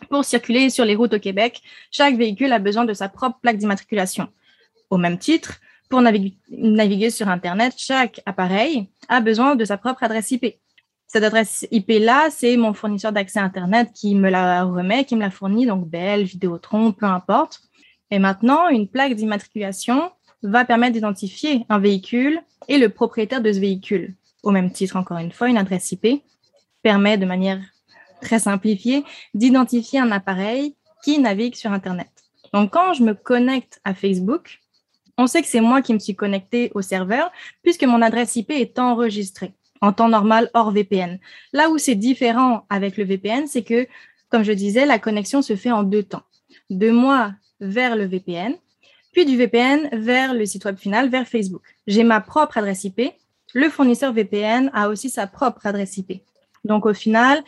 Pour circuler sur les routes au Québec, chaque véhicule a besoin de sa propre plaque d'immatriculation. Au même titre, pour naviguer sur Internet, chaque appareil a besoin de sa propre adresse IP. Cette adresse IP-là, c'est mon fournisseur d'accès Internet qui me la remet, qui me la fournit, donc Bell, Vidéotron, peu importe. Et maintenant, une plaque d'immatriculation va permettre d'identifier un véhicule et le propriétaire de ce véhicule. Au même titre, encore une fois, une adresse IP permet de manière très simplifiée d'identifier un appareil qui navigue sur Internet. Donc, quand je me connecte à Facebook, on sait que c'est moi qui me suis connecté au serveur puisque mon adresse IP est enregistrée en temps normal hors VPN. Là où c'est différent avec le VPN, c'est que, comme je disais, la connexion se fait en deux temps. De moi vers le VPN, puis du VPN vers le site web final, vers Facebook. J'ai ma propre adresse IP. Le fournisseur VPN a aussi sa propre adresse IP. Donc au final,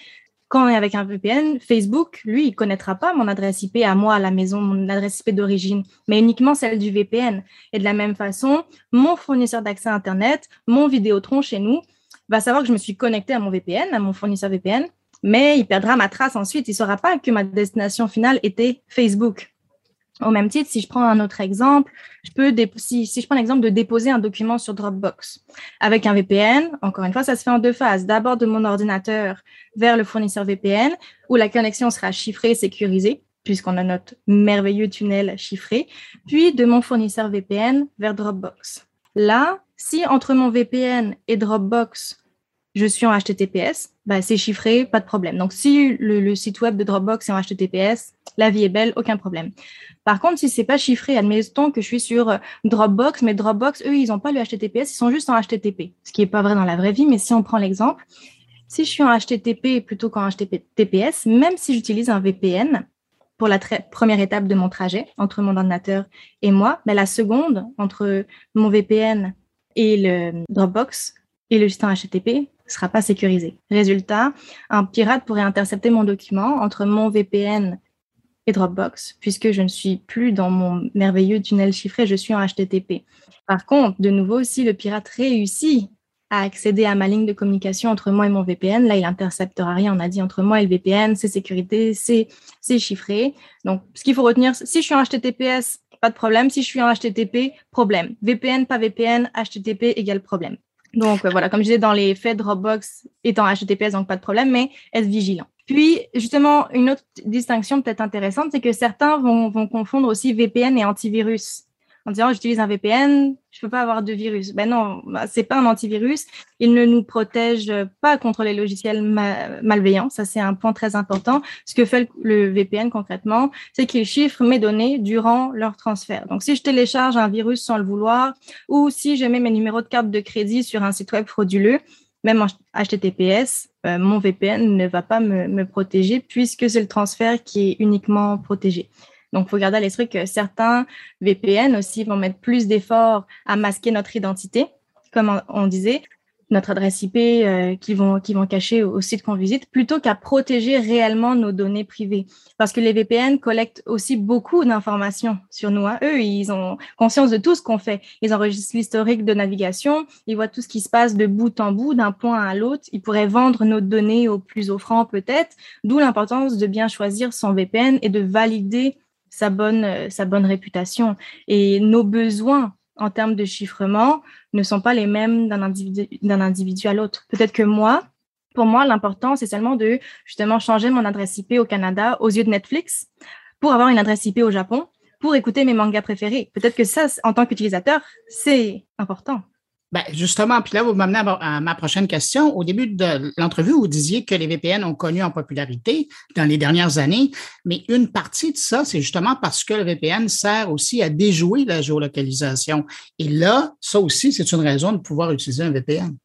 quand on est avec un VPN, Facebook, lui, il connaîtra pas mon adresse IP à moi, à la maison, mon adresse IP d'origine, mais uniquement celle du VPN. Et de la même façon, mon fournisseur d'accès Internet, mon Vidéotron chez nous, va savoir que je me suis connecté à mon VPN, à mon fournisseur VPN, mais il perdra ma trace ensuite. Il ne saura pas que ma destination finale était Facebook. Au même titre, si je prends un autre exemple, je peux si, si, je prends l'exemple de déposer un document sur Dropbox avec un VPN, encore une fois, ça se fait en deux phases. D'abord de mon ordinateur vers le fournisseur VPN, où la connexion sera chiffrée, sécurisée, puisqu'on a notre merveilleux tunnel chiffré, puis de mon fournisseur VPN vers Dropbox. Là, si entre mon VPN et Dropbox, je suis en HTTPS, bah, c'est chiffré, pas de problème. Donc, si le, site web de Dropbox est en HTTPS, la vie est belle, aucun problème. Par contre, si c'est pas chiffré, admettons que je suis sur euh, Dropbox, mais Dropbox, eux, ils n'ont pas le HTTPS, ils sont juste en HTTP, ce qui n'est pas vrai dans la vraie vie. Mais si on prend l'exemple, si je suis en HTTP plutôt qu'en HTTPS, même si j'utilise un VPN, pour la première étape de mon trajet entre mon ordinateur et moi, mais la seconde entre mon VPN et le Dropbox et le système HTTP ne sera pas sécurisé. Résultat, un pirate pourrait intercepter mon document entre mon VPN et Dropbox, puisque je ne suis plus dans mon merveilleux tunnel chiffré, je suis en HTTP. Par contre, de nouveau, si le pirate réussit à accéder à ma ligne de communication entre moi et mon VPN. Là, il interceptera rien. On a dit entre moi et le VPN, c'est sécurité, c'est chiffré. Donc, ce qu'il faut retenir, si je suis en HTTPS, pas de problème. Si je suis en HTTP, problème. VPN, pas VPN, HTTP égale problème. Donc euh, voilà, comme je disais, dans les faits, Dropbox est en HTTPS, donc pas de problème, mais être vigilant. Puis, justement, une autre distinction peut-être intéressante, c'est que certains vont, vont confondre aussi VPN et antivirus en disant j'utilise un VPN, je peux pas avoir de virus. Ben non, bah, c'est pas un antivirus. Il ne nous protège pas contre les logiciels malveillants. Ça, c'est un point très important. Ce que fait le VPN concrètement, c'est qu'il chiffre mes données durant leur transfert. Donc, si je télécharge un virus sans le vouloir ou si je mets mes numéros de carte de crédit sur un site web frauduleux, même en HTTPS, euh, mon VPN ne va pas me, me protéger puisque c'est le transfert qui est uniquement protégé. Donc, il faut garder à l'esprit que certains VPN aussi vont mettre plus d'efforts à masquer notre identité, comme on disait, notre adresse IP euh, qui vont vont cacher au, site qu'on visite, plutôt qu'à protéger réellement nos données privées. Parce que les VPN collectent aussi beaucoup d'informations sur nous. Hein. Eux, ils ont conscience de tout ce qu'on fait. Ils enregistrent l'historique de navigation, ils voient tout ce qui se passe de bout en bout, d'un point à l'autre. Ils pourraient vendre nos données au plus offrant peut-être. D'où l'importance de bien choisir son VPN et de valider sa bonne, euh, sa bonne réputation. Et nos besoins en termes de chiffrement ne sont pas les mêmes d'un individu, individu à l'autre. Peut-être que moi, pour moi, l'important, c'est seulement de justement changer mon adresse IP au Canada aux yeux de Netflix pour avoir une adresse IP au Japon pour écouter mes mangas préférés. Peut-être que ça, en tant qu'utilisateur, c'est important. Ben, justement, puis là, vous m'amenez à, ma prochaine question. Au début de l'entrevue, vous disiez que les VPN ont connu en popularité dans les dernières années, mais une partie de ça, c'est justement parce que le VPN sert aussi à déjouer la géolocalisation. Et là, ça aussi, c'est une raison de pouvoir utiliser un VPN.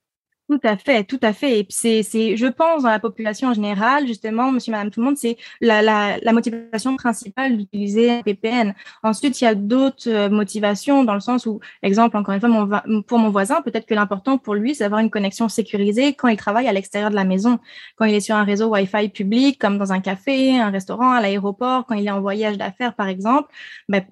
Tout à fait, tout à fait. Et puis c'est, je pense dans la population en général, justement, monsieur, madame, tout le monde, c'est la, motivation principale d'utiliser un VPN. Ensuite, il y a d'autres euh, motivations dans le sens où, exemple, encore une fois, pour mon voisin, peut-être que l'important pour lui, c'est d'avoir une connexion sécurisée quand il travaille à l'extérieur de la maison, quand il est sur un réseau Wi-Fi public, comme dans un café, un restaurant, à l'aéroport, quand il est en voyage d'affaires, par exemple. Ben,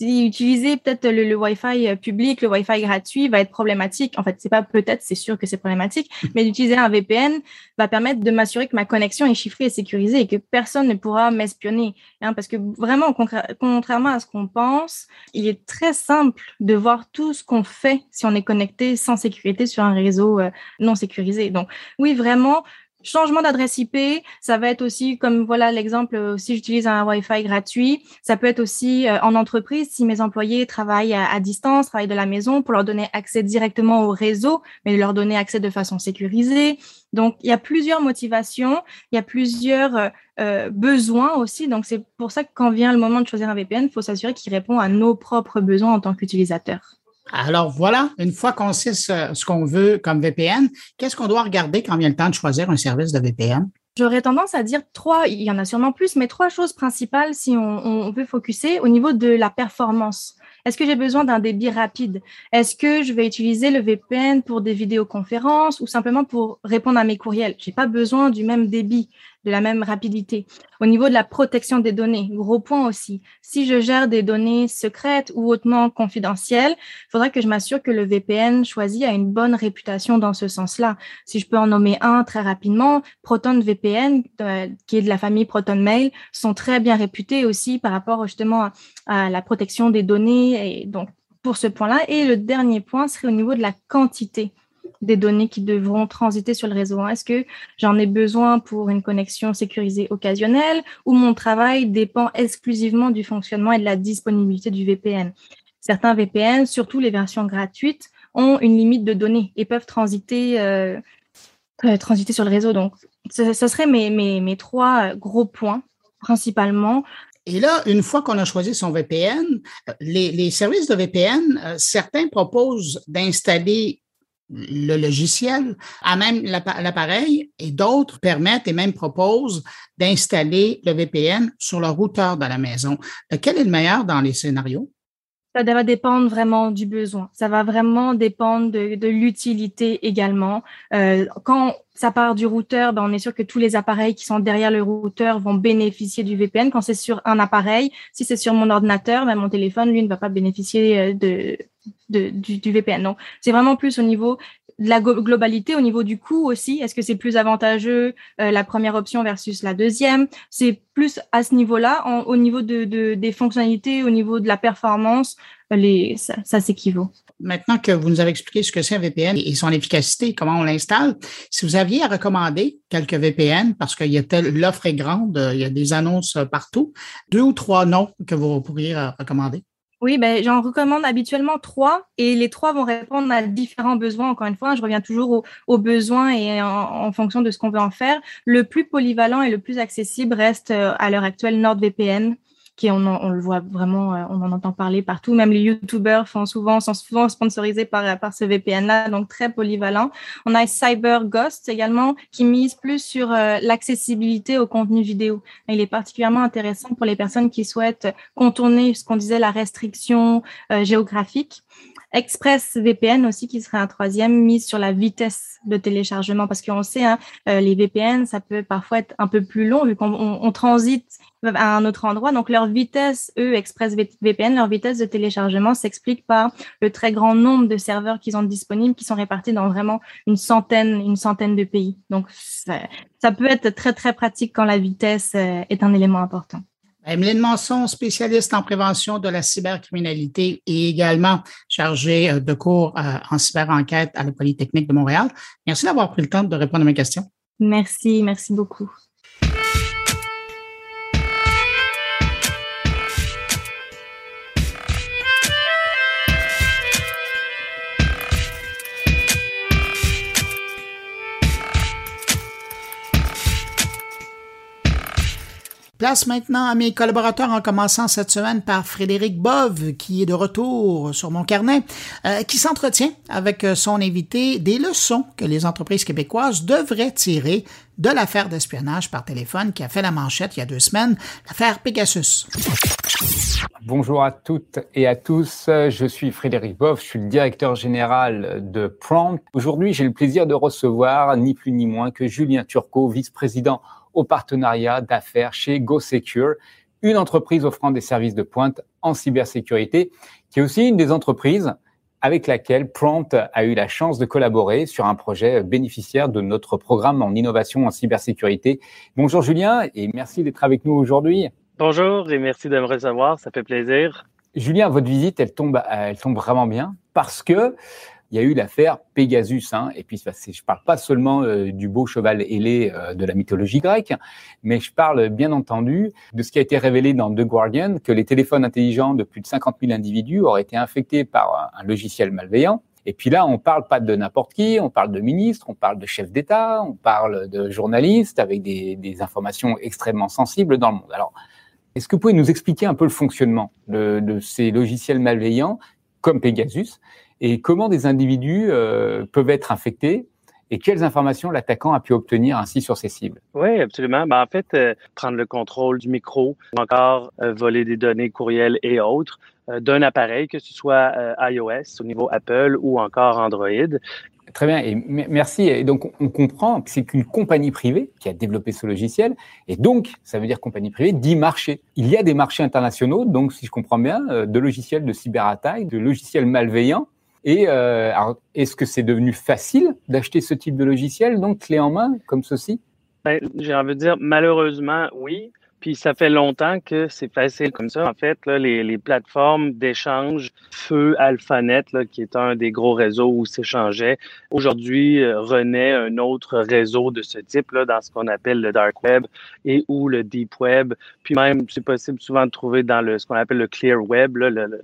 utiliser peut-être le, Wi-Fi euh, public, le Wi-Fi gratuit va être problématique. En fait, c'est pas peut-être, c'est sûr que c'est problématique, mais d'utiliser un VPN va permettre de m'assurer que ma connexion est chiffrée et sécurisée et que personne ne pourra m'espionner. Hein, parce que vraiment, contrairement à ce qu'on pense, il est très simple de voir tout ce qu'on fait si on est connecté sans sécurité sur un réseau euh, non sécurisé. Donc, oui, vraiment, Changement d'adresse IP, ça va être aussi comme voilà l'exemple euh, si j'utilise un Wi-Fi gratuit, ça peut être aussi euh, en entreprise si mes employés travaillent à, distance, travaillent de la maison pour leur donner accès directement au réseau, mais leur donner accès de façon sécurisée. Donc il y a plusieurs motivations, il y a plusieurs euh, besoins aussi. Donc c'est pour ça que quand vient le moment de choisir un VPN, il faut s'assurer qu'il répond à nos propres besoins en tant qu'utilisateur. Alors voilà, une fois qu'on sait ce, qu'on veut comme VPN, qu'est-ce qu'on doit regarder quand vient le temps de choisir un service de VPN? J'aurais tendance à dire trois, il y en a sûrement plus, mais trois choses principales si on, veut focuser au niveau de la performance. Est-ce que j'ai besoin d'un débit rapide? Est-ce que je vais utiliser le VPN pour des vidéoconférences ou simplement pour répondre à mes courriels? J'ai pas besoin du même débit, de la même rapidité. Au niveau de la protection des données, gros point aussi. Si je gère des données secrètes ou hautement confidentielles, il faudra que je m'assure que le VPN choisi a une bonne réputation dans ce sens-là. Si je peux en nommer un très rapidement, Proton VPN, euh, qui est de la famille Proton Mail, sont très bien réputés aussi par rapport justement à la protection des données et donc, pour ce point-là. Et le dernier point serait au niveau de la quantité des données qui devront transiter sur le réseau. Est-ce que j'en ai besoin pour une connexion sécurisée occasionnelle ou mon travail dépend exclusivement du fonctionnement et de la disponibilité du VPN Certains VPN, surtout les versions gratuites, ont une limite de données et peuvent transiter, euh, euh, transiter sur le réseau. Donc, ce, ce serait mes, mes, mes trois gros points principalement. Et là, une fois qu'on a choisi son VPN, les, services de VPN, euh, certains proposent d'installer le logiciel à même l'appareil et d'autres permettent et même proposent d'installer le VPN sur le routeur de la maison. Euh, quel est le meilleur dans les scénarios? Ça va dépendre vraiment du besoin. Ça va vraiment dépendre de, l'utilité également. Euh, quand ça part du routeur, ben on est sûr que tous les appareils qui sont derrière le routeur vont bénéficier du VPN. Quand c'est sur un appareil, si c'est sur mon ordinateur, ben mon téléphone, lui, ne va pas bénéficier euh, de, du, VPN. Donc, c'est vraiment plus au niveau de la globalité, au niveau du coût aussi. Est-ce que c'est plus avantageux euh, la première option versus la deuxième? C'est plus à ce niveau-là, au niveau de, de, des fonctionnalités, au niveau de la performance, les, ça, ça s'équivaut. Maintenant que vous nous avez expliqué ce que c'est un VPN et son efficacité, comment on l'installe, si vous aviez à recommander quelques VPN, parce a l'offre est grande, il y a des annonces partout, deux ou trois noms que vous pourriez euh, recommander? Oui, ben, j'en recommande habituellement trois et les trois vont répondre à différents besoins. Encore une fois, je reviens toujours aux, besoins et en, en, fonction de ce qu'on veut en faire. Le plus polyvalent et le plus accessible reste euh, à l'heure actuelle NordVPN qui on, on le voit vraiment, euh, on en entend parler partout. Même les YouTubers font souvent, sont souvent sponsorisés par, par ce VPN-là, donc très polyvalent. On a Cyber Ghost également, qui mise plus sur euh, l'accessibilité au contenu vidéo. Il est particulièrement intéressant pour les personnes qui souhaitent contourner ce qu'on disait la restriction euh, géographique. Express VPN aussi qui serait un troisième mise sur la vitesse de téléchargement parce qu'on sait hein, les VPN ça peut parfois être un peu plus long vu qu'on on transite à un autre endroit. Donc leur vitesse, eux, Express VPN, leur vitesse de téléchargement s'explique par le très grand nombre de serveurs qu'ils ont disponibles, qui sont répartis dans vraiment une centaine, une centaine de pays. Donc ça, peut être très très pratique quand la vitesse euh, est un élément important. Emeline Manson, spécialiste en prévention de la cybercriminalité et également chargée euh, de cours euh, en cyber-enquête à la Polytechnique de Montréal. Merci d'avoir pris le temps de répondre à mes questions. Merci, merci beaucoup. Place maintenant à mes collaborateurs en commençant cette semaine par Frédéric Bove, qui est de retour sur mon carnet, euh, qui s'entretient avec son invité des leçons que les entreprises québécoises devraient tirer de l'affaire d'espionnage par téléphone qui a fait la manchette il y a deux semaines, l'affaire Pegasus. Bonjour à toutes et à tous, je suis Frédéric Boff, je suis le directeur général de Prompt. Aujourd'hui, j'ai le plaisir de recevoir ni plus ni moins que Julien Turcot, vice-président au partenariat d'affaires chez GoSecure, une entreprise offrant des services de pointe en cybersécurité, qui est aussi une des entreprises avec laquelle Prompt a eu la chance de collaborer sur un projet bénéficiaire de notre programme en innovation en cybersécurité. Bonjour Julien et merci d'être avec nous aujourd'hui. Bonjour et merci de me recevoir, ça fait plaisir. Julien, votre visite, elle tombe, elle tombe vraiment bien parce que il y a eu l'affaire Pegasus. Hein, et puis, je ne parle pas seulement euh, du beau cheval ailé euh, de la mythologie grecque, mais je parle bien entendu de ce qui a été révélé dans The Guardian, que les téléphones intelligents de plus de 50 000 individus auraient été infectés par un, logiciel malveillant. Et puis là, on parle pas de n'importe qui, on parle de ministres, on parle de chefs d'État, on parle de journalistes avec des, des, informations extrêmement sensibles dans le monde. Alors, est-ce que vous pouvez nous expliquer un peu le fonctionnement de, de ces logiciels malveillants comme Pegasus? Et comment des individus euh, peuvent être infectés et quelles informations l'attaquant a pu obtenir ainsi sur ses cibles. Oui, absolument. Ben, en fait, euh, prendre le contrôle du micro, encore euh, voler des données courriels et autres d'un appareil, que ce soit iOS au niveau Apple ou encore Android. Très bien, et merci. Et donc, on comprend que c'est qu'une compagnie privée qui a développé ce logiciel, et donc, ça veut dire compagnie privée, dit marché. Il y a des marchés internationaux, donc, si je comprends bien, de logiciels de cyberattaque, de logiciels malveillants, et euh, est-ce que c'est devenu facile d'acheter ce type de logiciel, donc clé en main, comme ceci? Ben, J'ai envie de dire, malheureusement, oui. Puis ça fait longtemps que c'est facile comme ça. En fait, là, les, les plateformes d'échange Feu, Alphanet, là, qui est un des gros réseaux où s'échangeait, aujourd'hui euh, renaît un autre réseau de ce type là, dans ce qu'on appelle le dark web et ou le deep web. Puis même, c'est possible souvent de trouver dans le ce qu'on appelle le clear web, là, le,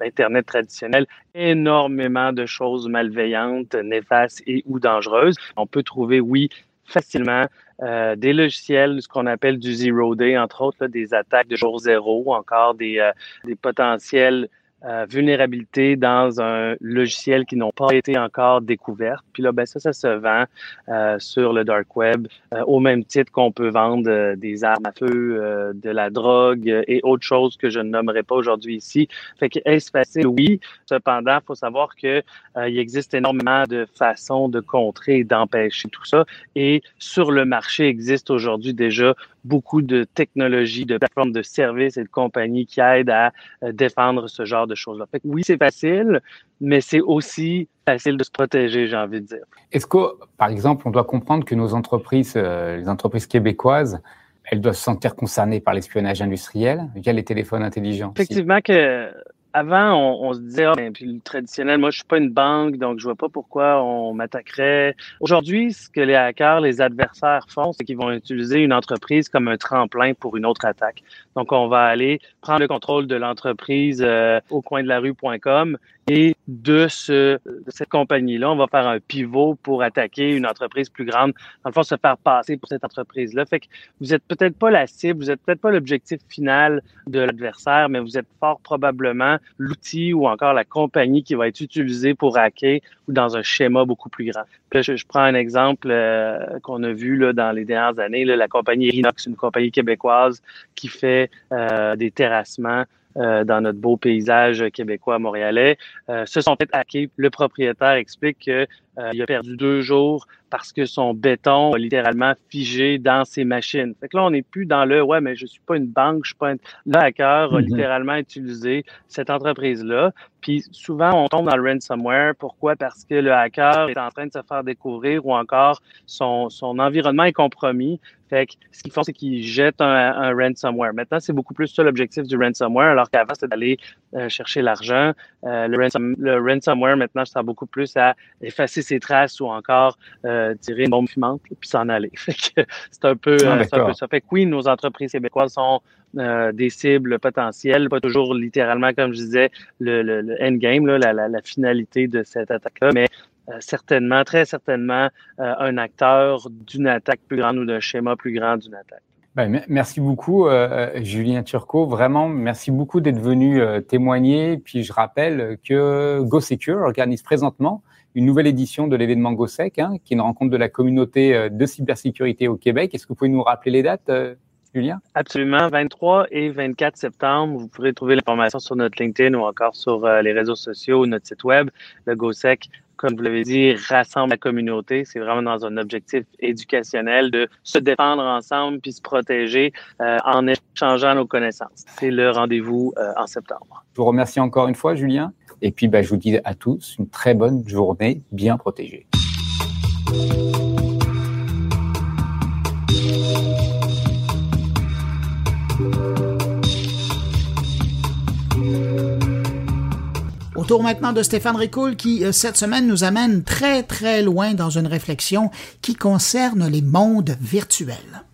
l'Internet traditionnel, énormément de choses malveillantes, néfastes et ou dangereuses. On peut trouver, oui, facilement euh, des logiciels, ce qu'on appelle du zero day, entre autres, des attaques de jour zéro, encore des, euh, des potentiels euh, vulnérabilité dans un logiciel qui n'ont pas été encore découvertes. Puis là, ben ça, ça se vend euh, sur le dark web euh, au même titre qu'on peut vendre des armes à feu, de la drogue et autres choses que je ne nommerai pas aujourd'hui ici. Fait que est-ce facile? Oui. Cependant, faut savoir que il existe énormément de façons de contrer et d'empêcher tout ça. Et sur le marché existe aujourd'hui déjà beaucoup de technologies, de plateformes de services et de compagnies qui aident à euh, défendre ce genre de choses-là. oui, c'est facile, mais c'est aussi facile de se protéger, j'ai envie de dire. Est-ce que, par exemple, on doit comprendre que nos entreprises, euh, les entreprises québécoises, elles doivent se sentir concernées par l'espionnage industriel via les téléphones intelligents? Effectivement que avant, on, se disait, ah, ben, puis le traditionnel, moi, je suis pas une banque, donc je vois pas pourquoi on m'attaquerait. Aujourd'hui, ce que les hackers, les adversaires font, c'est qu'ils vont utiliser une entreprise comme un tremplin pour une autre attaque. Donc, on va aller prendre le contrôle de l'entreprise euh, au coin de la rue.com et de, ce, de cette compagnie-là, on va faire un pivot pour attaquer une entreprise plus grande. Dans le fond, se faire passer pour cette entreprise-là. Fait que vous êtes peut-être pas la cible, vous êtes peut-être pas l'objectif final de l'adversaire, mais vous êtes fort probablement l'outil ou encore la compagnie qui va être utilisée pour hacker ou dans un schéma beaucoup plus grand. Puis je, prends un exemple euh, qu'on a vu là, dans les dernières années, là, la compagnie Rinox, une compagnie québécoise qui fait euh, des terrassements euh, dans notre beau paysage québécois montréalais, euh, se sont fait hacker. Le propriétaire explique qu'il euh, a perdu deux jours parce que son béton a littéralement figé dans ses machines. Fait que là, on n'est plus dans le ouais, mais je suis pas une banque, je suis pas un. Le hacker a mhm. littéralement utilisé cette entreprise-là. Puis souvent, on tombe dans le ransomware. Pourquoi? Parce que le hacker est en train de se faire découvrir ou encore son, son environnement est compromis. Fait que ce qu'ils font, c'est qu'ils jettent un, un, ransomware. Maintenant, c'est beaucoup plus ça l'objectif du ransomware, alors qu'avant, c'était d'aller euh, chercher l'argent. Euh, le, ransom, le, ransomware, maintenant, ça sert beaucoup plus à effacer ses traces ou encore euh, tirer une bombe fumante puis s'en aller. C'est un peu, ah, un peu ça. Fait que oui, nos entreprises québécoises sont des cibles potentielles, pas toujours littéralement, comme je disais, le, le, le endgame, là, la, la, la, finalité de cette attaque-là, mais euh, certainement, très certainement, euh, un acteur d'une attaque plus grande ou d'un schéma plus grand d'une attaque. Ben, merci beaucoup, euh, Julien Turcot. Vraiment, merci beaucoup d'être venu euh, témoigner. Puis je rappelle que GoSecure organise présentement une nouvelle édition de l'événement GoSec, hein, qui est une rencontre de la communauté euh, de cybersécurité au Québec. Est-ce que vous pouvez nous rappeler les dates, Julien? Absolument. 23 et 24 septembre, vous pourrez trouver l'information sur notre LinkedIn ou encore sur les réseaux sociaux, notre site web, le GoSec comme vous l'avez dit, rassemble la communauté. C'est vraiment dans un objectif éducationnel de se défendre ensemble puis se protéger euh, en échangeant nos connaissances. C'est le rendez-vous euh, en septembre. Je vous remercie encore une fois, Julien. Et puis, ben, je vous dis à tous une très bonne journée bien protégée. Autour maintenant de Stéphane Ricoul qui, euh, cette semaine, nous amène très très loin dans une réflexion qui concerne les mondes virtuels.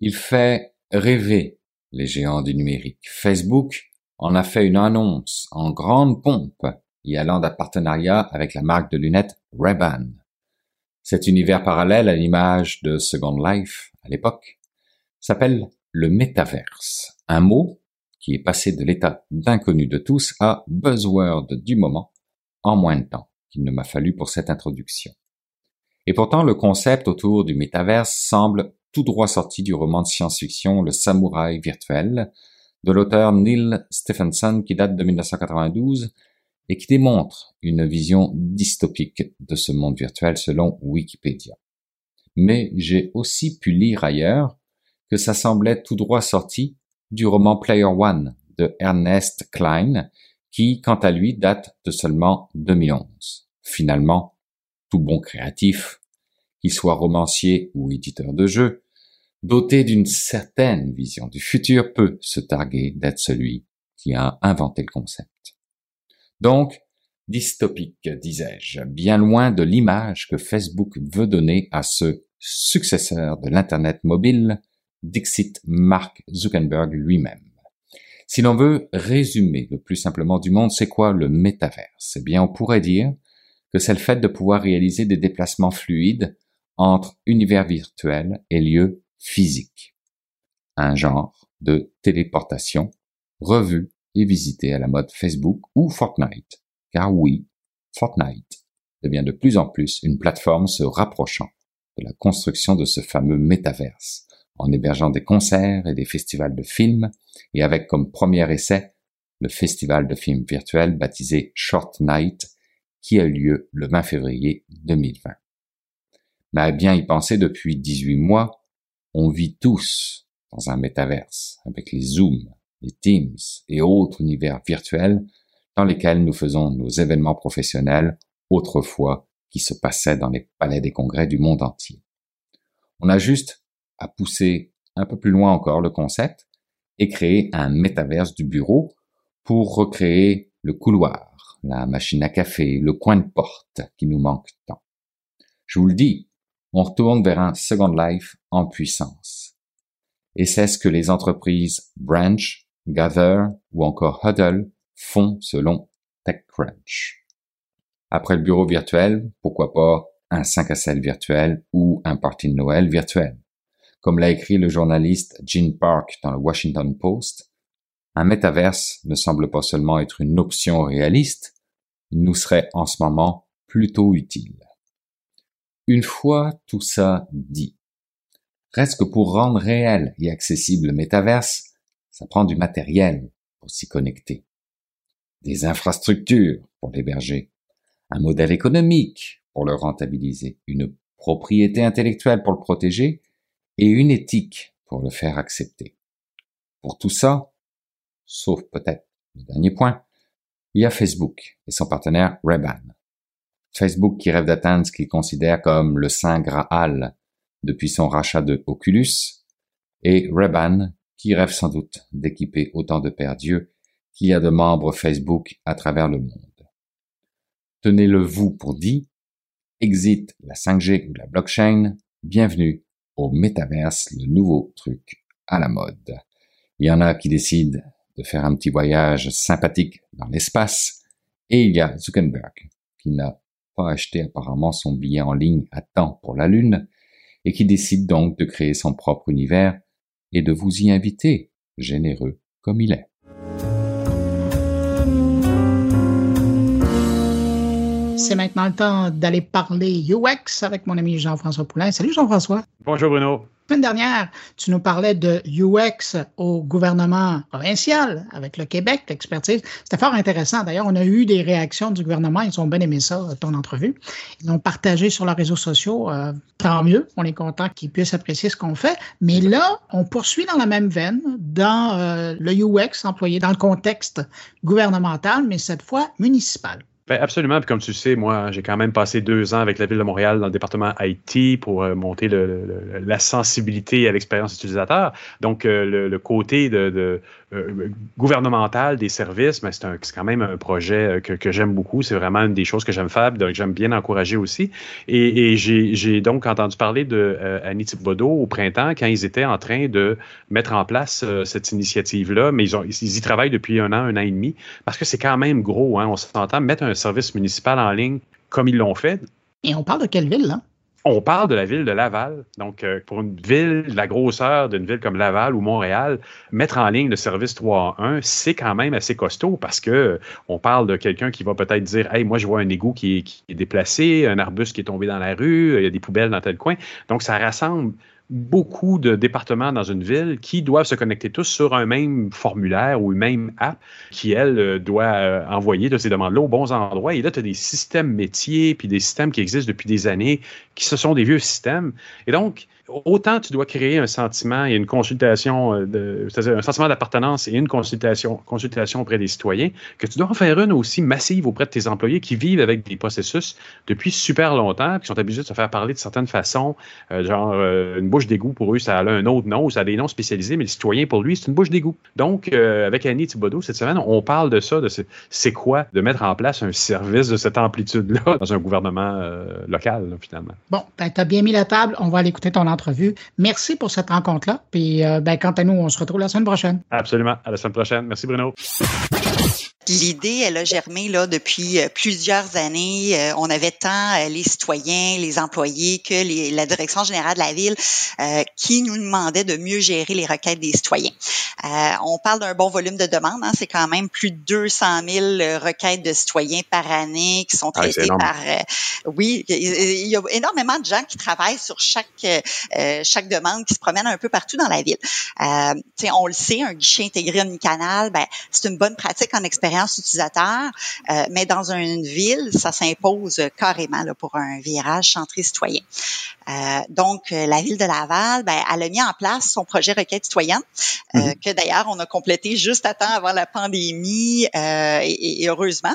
Il fait rêver les géants du numérique. Facebook en a fait une annonce en grande pompe y allant d'un partenariat avec la marque de lunettes Ray-Ban. Cet univers parallèle à l'image de Second Life à l'époque s'appelle le métaverse, un mot qui est passé de l'état d'inconnu de tous à buzzword du moment en moins de temps qu'il ne m'a fallu pour cette introduction. Et pourtant, le concept autour du métaverse semble tout droit sorti du roman de science-fiction Le Samouraï virtuel de l'auteur Neil Stephenson qui date de 1992 et qui démontre une vision dystopique de ce monde virtuel selon Wikipédia. Mais j'ai aussi pu lire ailleurs que ça semblait tout droit sorti du roman Player One de Ernest Klein, qui, quant à lui, date de seulement 2011. Finalement, tout bon créatif, qu'il soit romancier ou éditeur de jeux, doté d'une certaine vision du futur, peut se targuer d'être celui qui a inventé le concept. Donc, dystopique, disais-je, bien loin de l'image que Facebook veut donner à ce successeur de l'Internet mobile Dixit Mark Zuckerberg lui-même. Si l'on veut résumer le plus simplement du monde, c'est quoi le métaverse? Eh bien, on pourrait dire que c'est le fait de pouvoir réaliser des déplacements fluides entre univers virtuel et lieux physiques. Un genre de téléportation revu et visité à la mode Facebook ou Fortnite. Car oui, Fortnite devient de plus en plus une plateforme se rapprochant de la construction de ce fameux métaverse en hébergeant des concerts et des festivals de films, et avec comme premier essai le festival de films virtuel baptisé Short Night, qui a eu lieu le 20 février 2020. Mais à bien y penser depuis 18 mois, on vit tous dans un métaverse, avec les Zooms, les Teams et autres univers virtuels dans lesquels nous faisons nos événements professionnels autrefois qui se passaient dans les palais des congrès du monde entier. On a juste à pousser un peu plus loin encore le concept et créer un métaverse du bureau pour recréer le couloir, la machine à café, le coin de porte qui nous manque tant. Je vous le dis, on retourne vers un Second Life en puissance. Et c'est ce que les entreprises Branch, Gather ou encore Huddle font selon TechCrunch. Après le bureau virtuel, pourquoi pas un 5 à 7 virtuel ou un party de Noël virtuel. Comme l'a écrit le journaliste Gene Park dans le Washington Post, un métaverse ne semble pas seulement être une option réaliste, il nous serait en ce moment plutôt utile. Une fois tout ça dit, reste que pour rendre réel et accessible le métaverse, ça prend du matériel pour s'y connecter, des infrastructures pour l'héberger, un modèle économique pour le rentabiliser, une propriété intellectuelle pour le protéger et une éthique pour le faire accepter. Pour tout ça, sauf peut-être le dernier point, il y a Facebook et son partenaire Reban. Facebook qui rêve d'atteindre ce qu'il considère comme le Saint Graal depuis son rachat de Oculus, et Reban qui rêve sans doute d'équiper autant de pères Dieu qu'il y a de membres Facebook à travers le monde. Tenez-le vous pour dit, exit la 5G ou la blockchain, bienvenue au métaverse, le nouveau truc à la mode. Il y en a qui décident de faire un petit voyage sympathique dans l'espace, et il y a Zuckerberg qui n'a pas acheté apparemment son billet en ligne à temps pour la Lune, et qui décide donc de créer son propre univers et de vous y inviter, généreux comme il est. C'est maintenant le temps d'aller parler UX avec mon ami Jean-François Poulain. Salut Jean-François. Bonjour Bruno. La semaine dernière, tu nous parlais de UX au gouvernement provincial avec le Québec, l'expertise. C'était fort intéressant. D'ailleurs, on a eu des réactions du gouvernement. Ils ont bien aimé ça, ton entrevue. Ils l'ont partagé sur leurs réseaux sociaux. Euh, tant mieux. On est content qu'ils puissent apprécier ce qu'on fait. Mais là, on poursuit dans la même veine, dans euh, le UX employé dans le contexte gouvernemental, mais cette fois municipal. Ben absolument. Puis comme tu sais, moi, j'ai quand même passé deux ans avec la Ville de Montréal dans le département IT pour euh, monter le, la sensibilité à l'expérience utilisateur. Donc, euh, le, côté de, de euh, gouvernemental des services, mais c'est quand même un projet que, que j'aime beaucoup. C'est vraiment une des choses que j'aime faire, donc j'aime bien encourager aussi. Et, j'ai donc entendu parler de Annie Thibodeau au printemps quand ils étaient en train de mettre en place cette initiative-là, mais ils, ont, y travaillent depuis un an, un an et demi, parce que c'est quand même gros. Hein, on s'entend mettre un service municipal en ligne comme ils l'ont fait. Et on parle de quelle ville, là? On parle de la ville de Laval. Donc, euh, pour une ville de la grosseur d'une ville comme Laval ou Montréal, mettre en ligne le service 3 en 1, c'est quand même assez costaud parce que euh, on parle de quelqu'un qui va peut-être dire Hey, moi, je vois un égout qui qui est déplacé, un arbuste qui est tombé dans la rue, il y a des poubelles dans tel coin. Donc, ça rassemble beaucoup de départements dans une ville qui doivent se connecter tous sur un même formulaire ou une même app qui, elle, euh, doit euh, envoyer de ces demandes-là aux bons endroits. Et là, tu as des systèmes métiers, puis des systèmes qui existent depuis des années, qui ce sont des vieux systèmes. Et donc, autant tu dois créer un sentiment et une consultation, euh, c'est-à-dire un sentiment d'appartenance et une consultation, auprès des citoyens, que tu dois en faire une aussi massive auprès de tes employés qui vivent avec des processus depuis super longtemps, qui sont habitués de se faire parler de certaines façons, euh, genre euh, une bouche d'égout pour eux, ça a un autre nom, ça a des noms spécialisés, mais le citoyen pour lui, c'est une bouche d'égout. Donc, avec Annie Thibodeau, cette semaine, on parle de ça, de c'est quoi de mettre en place un service de cette amplitude-là dans un gouvernement local, finalement. Bon, ben, tu as bien mis la table, on va aller écouter ton entrevue. Merci pour cette rencontre-là. Puis, euh, ben, quant à nous, on se retrouve la semaine prochaine. Absolument. À la semaine prochaine. Merci, Bruno. L'idée, elle a germé là depuis euh, plusieurs années. Euh, on avait tant euh, les citoyens, les employés que les, la direction générale de la ville qui nous demandait de mieux gérer les requêtes des citoyens. on parle d'un bon volume de demandes. Hein, c'est quand même plus de 200 000 requêtes de citoyens par année qui sont ah, traitées par. oui, il y a énormément de gens qui travaillent sur chaque chaque demande, qui se promènent un peu partout dans la ville. on le sait, un guichet intégré omnicanal, ben c'est une bonne pratique en expérience utilisateur, euh, mais dans une ville, ça s'impose carrément là, pour un virage centré citoyen. Euh, donc, euh, la ville de Laval, ben, elle a mis en place son projet requête citoyenne, mhm. que d'ailleurs on a complété juste à temps avant la pandémie, et, heureusement.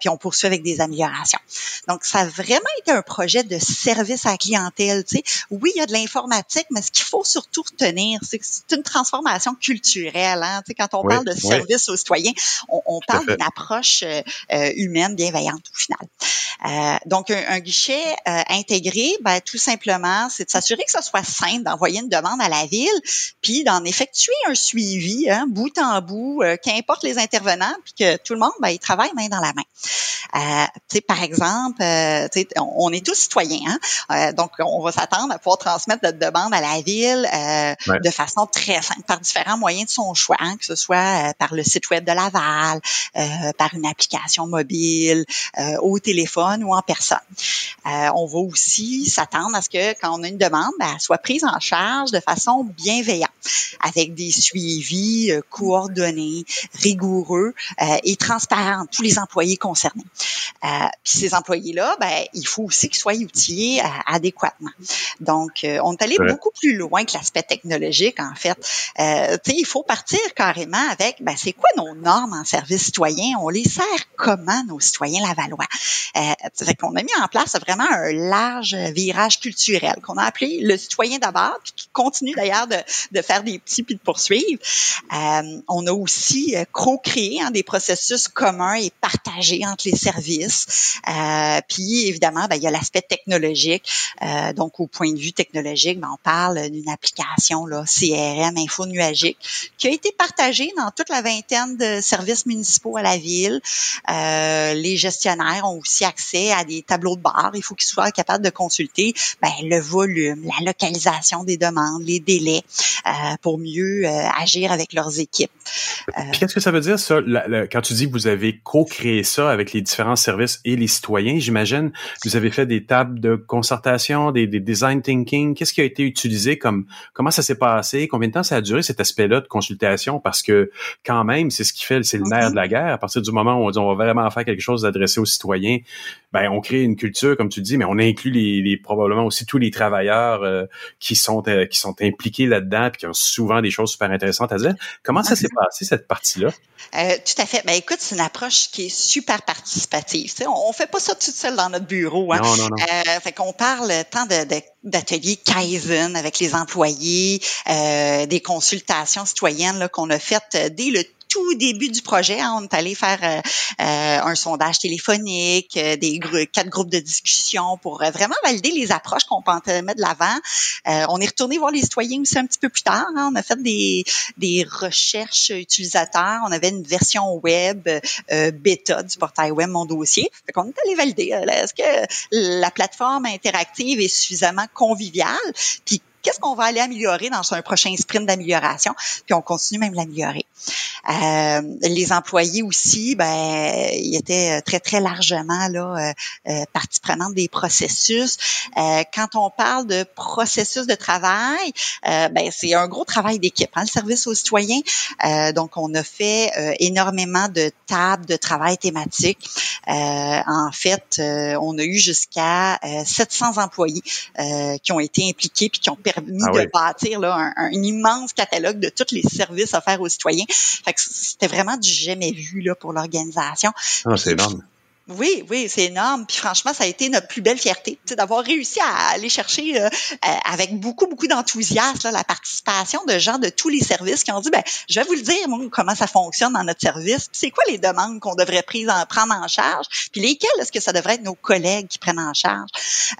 puis on poursuit avec des améliorations. Donc, ça a vraiment été un projet de service à la clientèle. Tu sais. Oui, il y a de l'informatique, mais ce qu'il faut surtout retenir, c'est que c'est une transformation culturelle. Hein? Tu sais, quand on parle de service aux citoyens, on, parle d'une approche euh, euh, humaine bienveillante au final. Euh, donc, un, guichet intégré, ben, tout simplement, c'est de s'assurer que ce soit simple d'envoyer une demande à la ville, puis d'en effectuer un suivi, hein, bout en bout, qu'importe les intervenants, puis que tout le monde, ben, il travaille main dans la main. Euh, par exemple, on, est tous citoyens, hein? donc on va s'attendre à pouvoir transmettre notre demande à la ville de façon très simple, par différents moyens de son choix, hein, que ce soit par le site web de la euh, par une application mobile, euh, au téléphone ou en personne. Euh, on va aussi s'attendre à ce que quand on a une demande, ben, elle soit prise en charge de façon bienveillante, avec des suivis coordonnés, rigoureux et transparents, tous les employés concernés. puis ces employés-là, ben, il faut aussi qu'ils soient outillés adéquatement. Donc, on est allé beaucoup plus loin que l'aspect technologique, en fait. il faut partir carrément avec, ben, c'est quoi nos normes en service citoyen, on les sert comment nos citoyens lavallois? Euh, qu'on a mis en place vraiment un large virage culturel qu'on a appelé le citoyen d'abord, puis qui continue d'ailleurs de, de, faire des petits puis de poursuivre. Euh, on a aussi euh, co-créé hein, des processus communs et partagés entre les services. Euh, puis évidemment, ben, il y a l'aspect technologique. Euh, donc au point de vue technologique, ben, on parle d'une application CRM info nuagique qui a été partagée dans toute la vingtaine de services municipaux à la ville. Euh, les gestionnaires ont aussi accès à des tableaux de bord. Il faut qu'ils soient capables de consulter ben, le volume, la localisation des demandes, les délais euh, pour mieux euh, agir avec leurs équipes. Qu'est-ce que ça veut dire, ça, quand tu dis que vous avez co-créé ça avec les différents services et les citoyens? J'imagine vous avez fait des tables de concertation, des, des design. Qu'est-ce qui a été utilisé comme comment ça s'est passé? Combien de temps ça a duré cet aspect-là de consultation? Parce que quand même, c'est ce qui fait, c'est le nerf de la guerre. À partir du moment où on dit on va vraiment faire quelque chose d'adressé aux citoyens, ben on crée une culture, comme tu dis, mais on inclut les, les probablement aussi tous les travailleurs euh, qui sont euh, qui sont impliqués là-dedans puis qui ont souvent des choses super intéressantes à dire. Comment ça s'est passé cette partie-là? Euh, Tout à fait. Ben écoute, c'est une approche qui est super participative. on, on fait pas ça toute seule dans notre bureau. Hein. Non, non, non. Euh, fait qu'on parle tant de, de d'ateliers Kaizen avec les employés, euh, des consultations citoyennes qu'on a faites dès le tout début du projet, hein, on est allé faire euh, euh, un sondage téléphonique, euh, des quatre groupes de discussion pour vraiment valider les approches qu'on pensait mettre de l'avant. on est retourné voir les citoyens aussi un petit peu plus tard. Hein. on a fait des, des recherches utilisateurs. On avait une version web bêta du portail web Mon Dossier. Fait qu'on est allé valider. Est-ce que la plateforme interactive est suffisamment conviviale? Qu'est-ce qu'on va aller améliorer dans un prochain sprint d'amélioration, puis on continue même l'améliorer. Euh, les employés aussi, ben, ils étaient très très largement là euh, euh partie prenante des processus. Euh, quand on parle de processus de travail, euh, ben c'est un gros travail d'équipe, hein, le service aux citoyens. donc on a fait énormément de tables de travail thématiques. en fait, on a eu jusqu'à 700 employés qui ont été impliqués puis qui ont permis ah de bâtir là, un, immense catalogue de tous les services offerts aux citoyens. C'était vraiment du jamais vu là, pour l'organisation. Ah, c'est énorme. Oui, oui, c'est énorme. Puis franchement, ça a été notre plus belle fierté, d'avoir réussi à aller chercher euh, euh, avec beaucoup, beaucoup d'enthousiasme la participation de gens de tous les services qui ont dit, ben, je vais vous le dire, moi, comment ça fonctionne dans notre service. C'est quoi les demandes qu'on devrait en, prendre en charge? Puis lesquelles est-ce que ça devrait être nos collègues qui prennent en charge?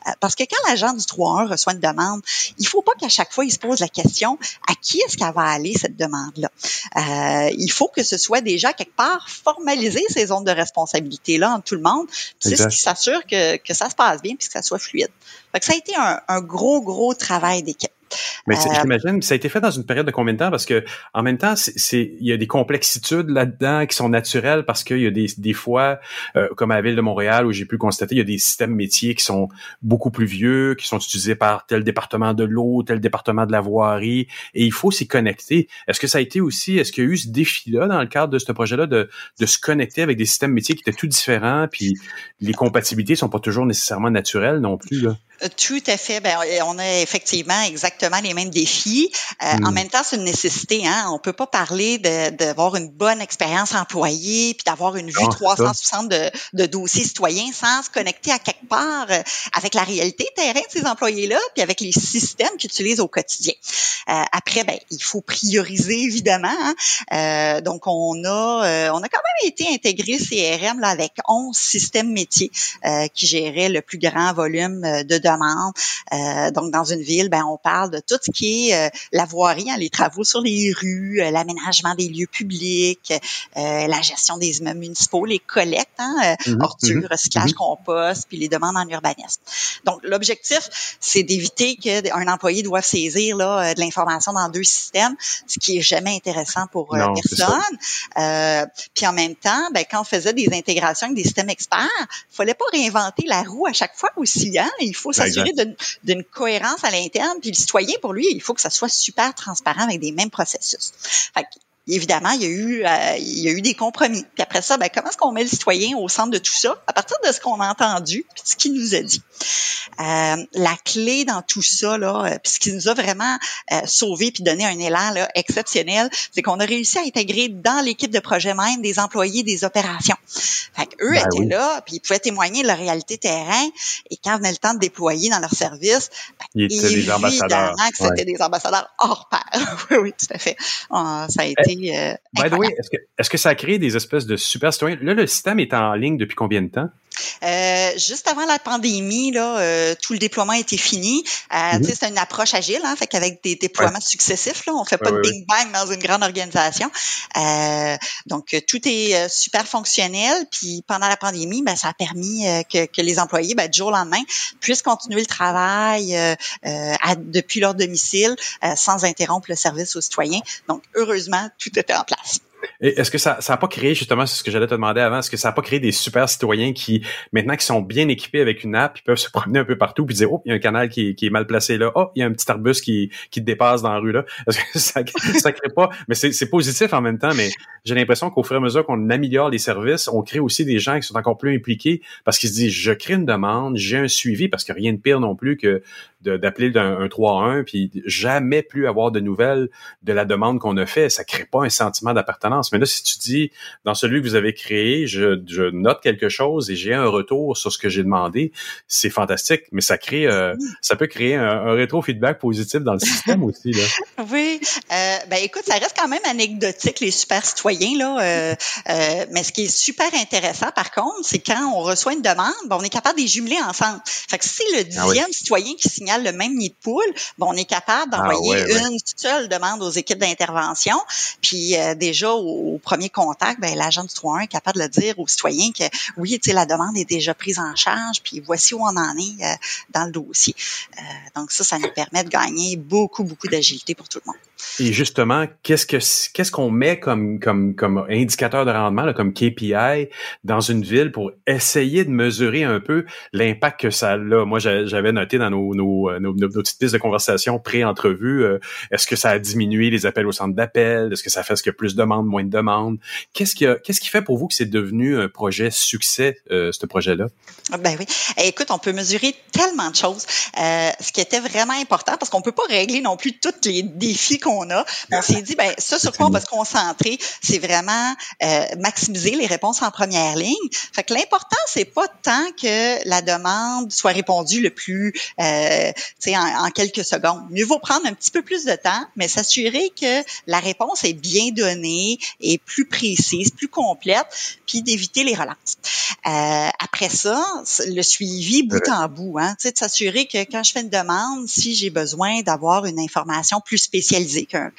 Euh, parce que quand l'agent du 3-1 reçoit une demande, il faut pas qu'à chaque fois, il se pose la question, à qui est-ce qu'elle va aller cette demande-là? il faut que ce soit déjà quelque part formalisé ces zones de responsabilité-là entre tout le monde. C'est ce qui s'assure que, que ça se passe bien puis que ça soit fluide. Fait que ça a été un, un gros, gros travail d'équipe. Mais euh, j'imagine, ça a été fait dans une période de combien de temps? Parce que en même temps, c'est il y a des complexitudes là-dedans qui sont naturelles parce qu'il y a des, des fois, euh, comme à la ville de Montréal où j'ai pu constater, il y a des systèmes métiers qui sont beaucoup plus vieux, qui sont utilisés par tel département de l'eau, tel département de la voirie, et il faut s'y connecter. Est-ce que ça a été aussi, est-ce qu'il y a eu ce défi-là dans le cadre de ce projet-là de, de se connecter avec des systèmes métiers qui étaient tout différents, puis les compatibilités sont pas toujours nécessairement naturelles non plus là? Euh, tout à fait. Ben, on a effectivement exactement les mêmes défis. Euh, en hmm. même temps, c'est une nécessité. Hein? On peut pas parler d'avoir une bonne expérience employée puis d'avoir une vue 360 de, de, dossiers citoyens sans se connecter à quelque part euh, avec la réalité terrain de ces employés-là puis avec les systèmes qu'ils utilisent au quotidien. après, ben, il faut prioriser évidemment. Hein? donc, on a, on a quand même été intégré CRM là, avec 11 systèmes métiers qui géraient le plus grand volume de euh, donc, dans une ville, ben, on parle de tout ce qui est euh, la voirie, hein, les travaux sur les rues, euh, l'aménagement des lieux publics, la gestion des immeubles municipaux, les collectes, hein, mm recyclage, mhm. compost, puis les demandes en urbanisme. Donc, l'objectif, c'est d'éviter qu'un employé doive saisir là, de l'information dans deux systèmes, ce qui est jamais intéressant pour personne. puis en même temps, ben, quand on faisait des intégrations avec des systèmes experts, il fallait pas réinventer la roue à chaque fois aussi. Hein? Il faut s'assurer d'une cohérence à l'interne. Puis le citoyen, pour lui, il faut que ça soit super transparent avec des mêmes processus. Fait évidemment, il y a eu, euh, il y a eu des compromis. Puis après ça, ben, comment est-ce qu'on met le citoyen au centre de tout ça? À partir de ce qu'on a entendu puis de ce qu'il nous a dit. Euh, la clé dans tout ça, là, euh, puis ce qui nous a vraiment euh, sauvé puis donné un élan là, exceptionnel, c'est qu'on a réussi à intégrer dans l'équipe de projet même des employés des opérations. Fait eux ben étaient là, puis ils pouvaient témoigner de la réalité terrain. Et quand venait le temps de déployer dans leur service, ben, ils étaient des ambassadeurs. que c'était des ambassadeurs hors pair. oui, oui, tout à fait. ça a été euh, By the way, est-ce que, est que, ça a créé des espèces de super citoyens? Là, le système est en ligne depuis combien de temps? Euh, juste avant la pandémie, là, euh, tout le déploiement était fini. Euh, mm C'est une approche agile, hein, fait qu'avec des déploiements successifs, là, on fait pas de bing bang dans une grande organisation. Euh, donc tout est super fonctionnel. Puis pendant la pandémie, ben, ça a permis que, que, les employés, ben, du jour au lendemain, puissent continuer le travail à, depuis leur domicile sans interrompre le service aux citoyens. Donc heureusement, tout était en place. Est-ce que ça n'a pas créé, justement, c'est ce que j'allais te demander avant, est-ce que ça n'a pas créé des super citoyens qui, maintenant qui sont bien équipés avec une app, ils peuvent se promener un peu partout puis dire, oh, il y a un canal qui, est mal placé là, oh, il y a un petit arbuste qui, qui te dépasse dans la rue là. Est-ce que ça, ça crée pas, mais c'est positif en même temps, mais j'ai l'impression qu'au fur et à mesure qu'on améliore les services, on crée aussi des gens qui sont encore plus impliqués parce qu'ils se disent, je crée une demande, j'ai un suivi, parce que rien de pire non plus que d'appeler un, 3 1 puis jamais plus avoir de nouvelles de la demande qu'on a fait. Ça crée pas un sentiment d'appartenance. Mais là, si tu dis, dans celui que vous avez créé, je, je note quelque chose et j'ai un retour sur ce que j'ai demandé, c'est fantastique. Mais ça crée, euh, ça peut créer un, rétro-feedback positif dans le système aussi. Là. Oui. Euh, ben écoute, ça reste quand même anecdotique, les super citoyens. Là, euh, euh, mais ce qui est super intéressant, par contre, c'est quand on reçoit une demande, ben, on est capable de les jumeler ensemble. Fait que si le ah dixième citoyen qui signale le même nid de poule, bon, on est capable ah d'envoyer une seule demande aux équipes d'intervention. Puis déjà au, premier contact, ben, l'agent du 3 est capable de le dire aux citoyens que oui, la demande est déjà prise en charge, puis voici où on en est euh, dans le dossier. Euh, donc ça, ça nous permet de gagner beaucoup, beaucoup d'agilité pour tout le monde. Et justement, qu'est-ce que qu'est-ce qu'on met comme indicateur de rendement, comme KPI dans une ville pour essayer de mesurer un peu l'impact que ça a? Moi, j'avais noté dans nos, nos euh, nos, petites pistes de conversation pré-entrevue. Euh, est-ce que ça a diminué les appels au centre d'appel? Est-ce que ça fait ce que plus de demandes, moins de demandes? Qu'est-ce qui, fait pour vous que c'est devenu un projet succès, euh, ce projet-là? Ah, ben oui. Eh, écoute, on peut mesurer tellement de choses. ce qui était vraiment important, parce qu'on peut pas régler non plus tous les défis qu'on a. On s'est dit, ben ça sur quoi on va se concentrer, c'est vraiment maximiser les réponses en première ligne. Fait que l'important, c'est pas tant que la demande soit répondue le plus euh, en, en, quelques secondes. Mieux vaut prendre un petit peu plus de temps, mais s'assurer que la réponse est bien donnée, et plus précise, plus complète, puis d'éviter les relances. Euh, après ça, le suivi bout en bout, hein, de s'assurer que quand je fais une demande, si j'ai besoin d'avoir une information plus spécialisée qu'un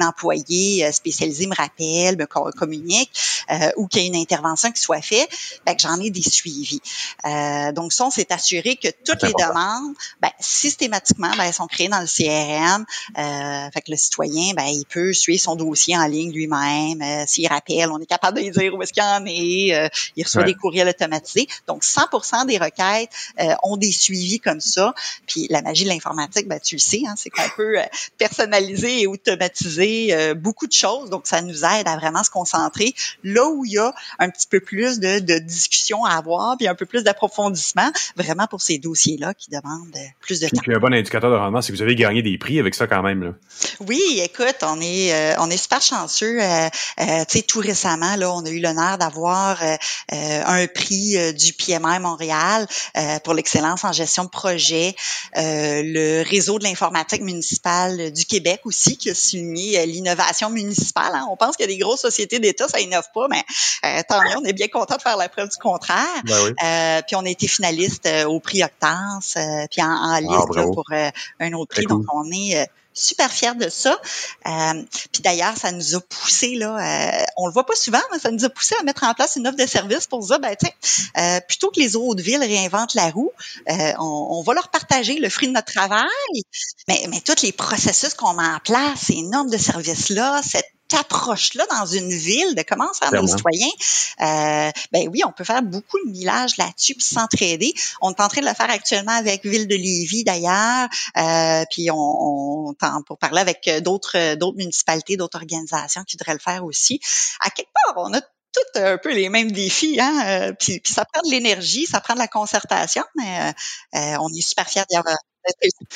employé euh, spécialisé me rappelle, me communique, euh, ou qu'il y ait une intervention qui soit faite, ben, que j'en ai des suivis. Euh, donc ça, on s'est assuré que toutes les demandes ben, systématiquement, ben, elles sont créées dans le CRM. Euh, fait que le citoyen, ben, il peut suivre son dossier en ligne lui-même. Euh, S'il rappelle, on est capable de lui dire où est-ce qu'il en est. Euh, il reçoit des courriels automatisés. Donc, 100% des requêtes euh, ont des suivis comme ça. Puis la magie de l'informatique, ben, tu le sais, hein, c'est qu'on peut personnaliser et automatiser beaucoup de choses. Donc, ça nous aide à vraiment se concentrer là où il y a un petit peu plus de, de discussion à avoir, puis un peu plus d'approfondissement, vraiment pour ces dossiers-là qui demandent plus de temps. un bon indicateur de rendement, c'est que vous avez gagné des prix avec ça quand même. Là. Oui, écoute, on est euh, on est super chanceux. Euh, euh, tu sais, tout récemment, là, on a eu l'honneur d'avoir un prix du PMI Montréal pour l'excellence en gestion de projet. le réseau de l'informatique municipale du Québec aussi qui a souligné l'innovation municipale. Hein. On pense que des grosses sociétés d'État, ça innove pas, mais tant mieux, on est bien content de faire la preuve du contraire. Ben puis on a été finaliste au prix Octance puis en, liste pour euh, un autre prix. Donc, on est euh, super fiers de ça. Euh, puis d'ailleurs, ça nous a poussé là, euh, on le voit pas souvent, mais ça nous a poussé à mettre en place une offre de service pour dire, ben tiens, plutôt que les autres villes réinventent la roue, on, on, va leur partager le fruit de notre travail. Mais, mais tous les processus qu'on met en place, ces normes de service là, cette approche-là dans une ville, de comment faire nos citoyens, euh, ben oui, on peut faire beaucoup de millage là-dessus puis s'entraider. On est en train de le faire actuellement avec Ville de Lévis d'ailleurs, euh, puis on, on tente pour parler avec d'autres d'autres municipalités, d'autres organisations qui devraient le faire aussi. À quelque part, on a tous un peu les mêmes défis, hein. Euh, puis, ça prend de l'énergie, ça prend de la concertation, mais euh, euh, on est super fiers d'y avoir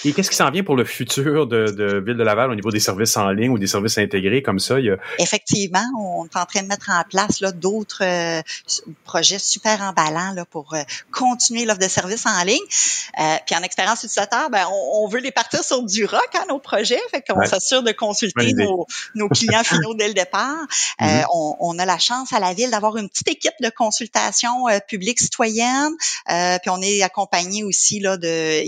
Et qu'est-ce qui s'en vient pour le futur de, de, Ville de Laval au niveau des services en ligne ou des services intégrés comme ça? Il Effectivement, on est en train de mettre en place d'autres euh, projets super emballants là, pour euh, continuer l'offre de services en ligne. Euh, puis en expérience utilisateur, ben, on, on, veut les partir sur du rock, hein, nos projets. Fait qu'on s'assure de consulter nos, nos, clients finaux dès le départ. Mm-hmm. on, on, a la chance à la Ville d'avoir une petite équipe de consultation publique citoyenne. puis on est accompagné aussi là, de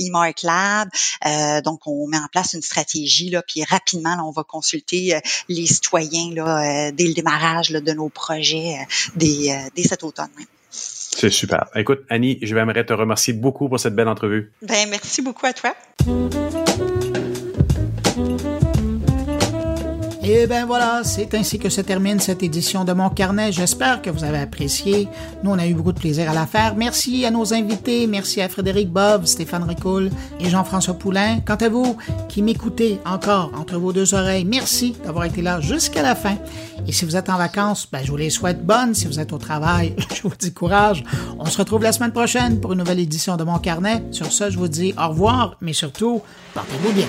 Lab. donc, on met en place une stratégie, là, puis rapidement, on va consulter les citoyens là, dès le démarrage là, de nos projets dès, dès cet automne. C'est super. Écoute, Annie, je vais te remercier beaucoup pour cette belle entrevue. Ben, merci beaucoup à toi. Et ben voilà, c'est ainsi que se termine cette édition de Mon Carnet. J'espère que vous avez apprécié. Nous, on a eu beaucoup de plaisir à la faire. Merci à nos invités. Merci à Frédéric Bob, Stéphane Ricoul et Jean-François Poulain. Quant à vous, qui m'écoutez encore entre vos deux oreilles, merci d'avoir été là jusqu'à la fin. Et si vous êtes en vacances, ben, je vous les souhaite bonnes. Si vous êtes au travail, je vous dis courage. On se retrouve la semaine prochaine pour une nouvelle édition de Mon Carnet. Sur ce, je vous dis au revoir, mais surtout, portez-vous bien.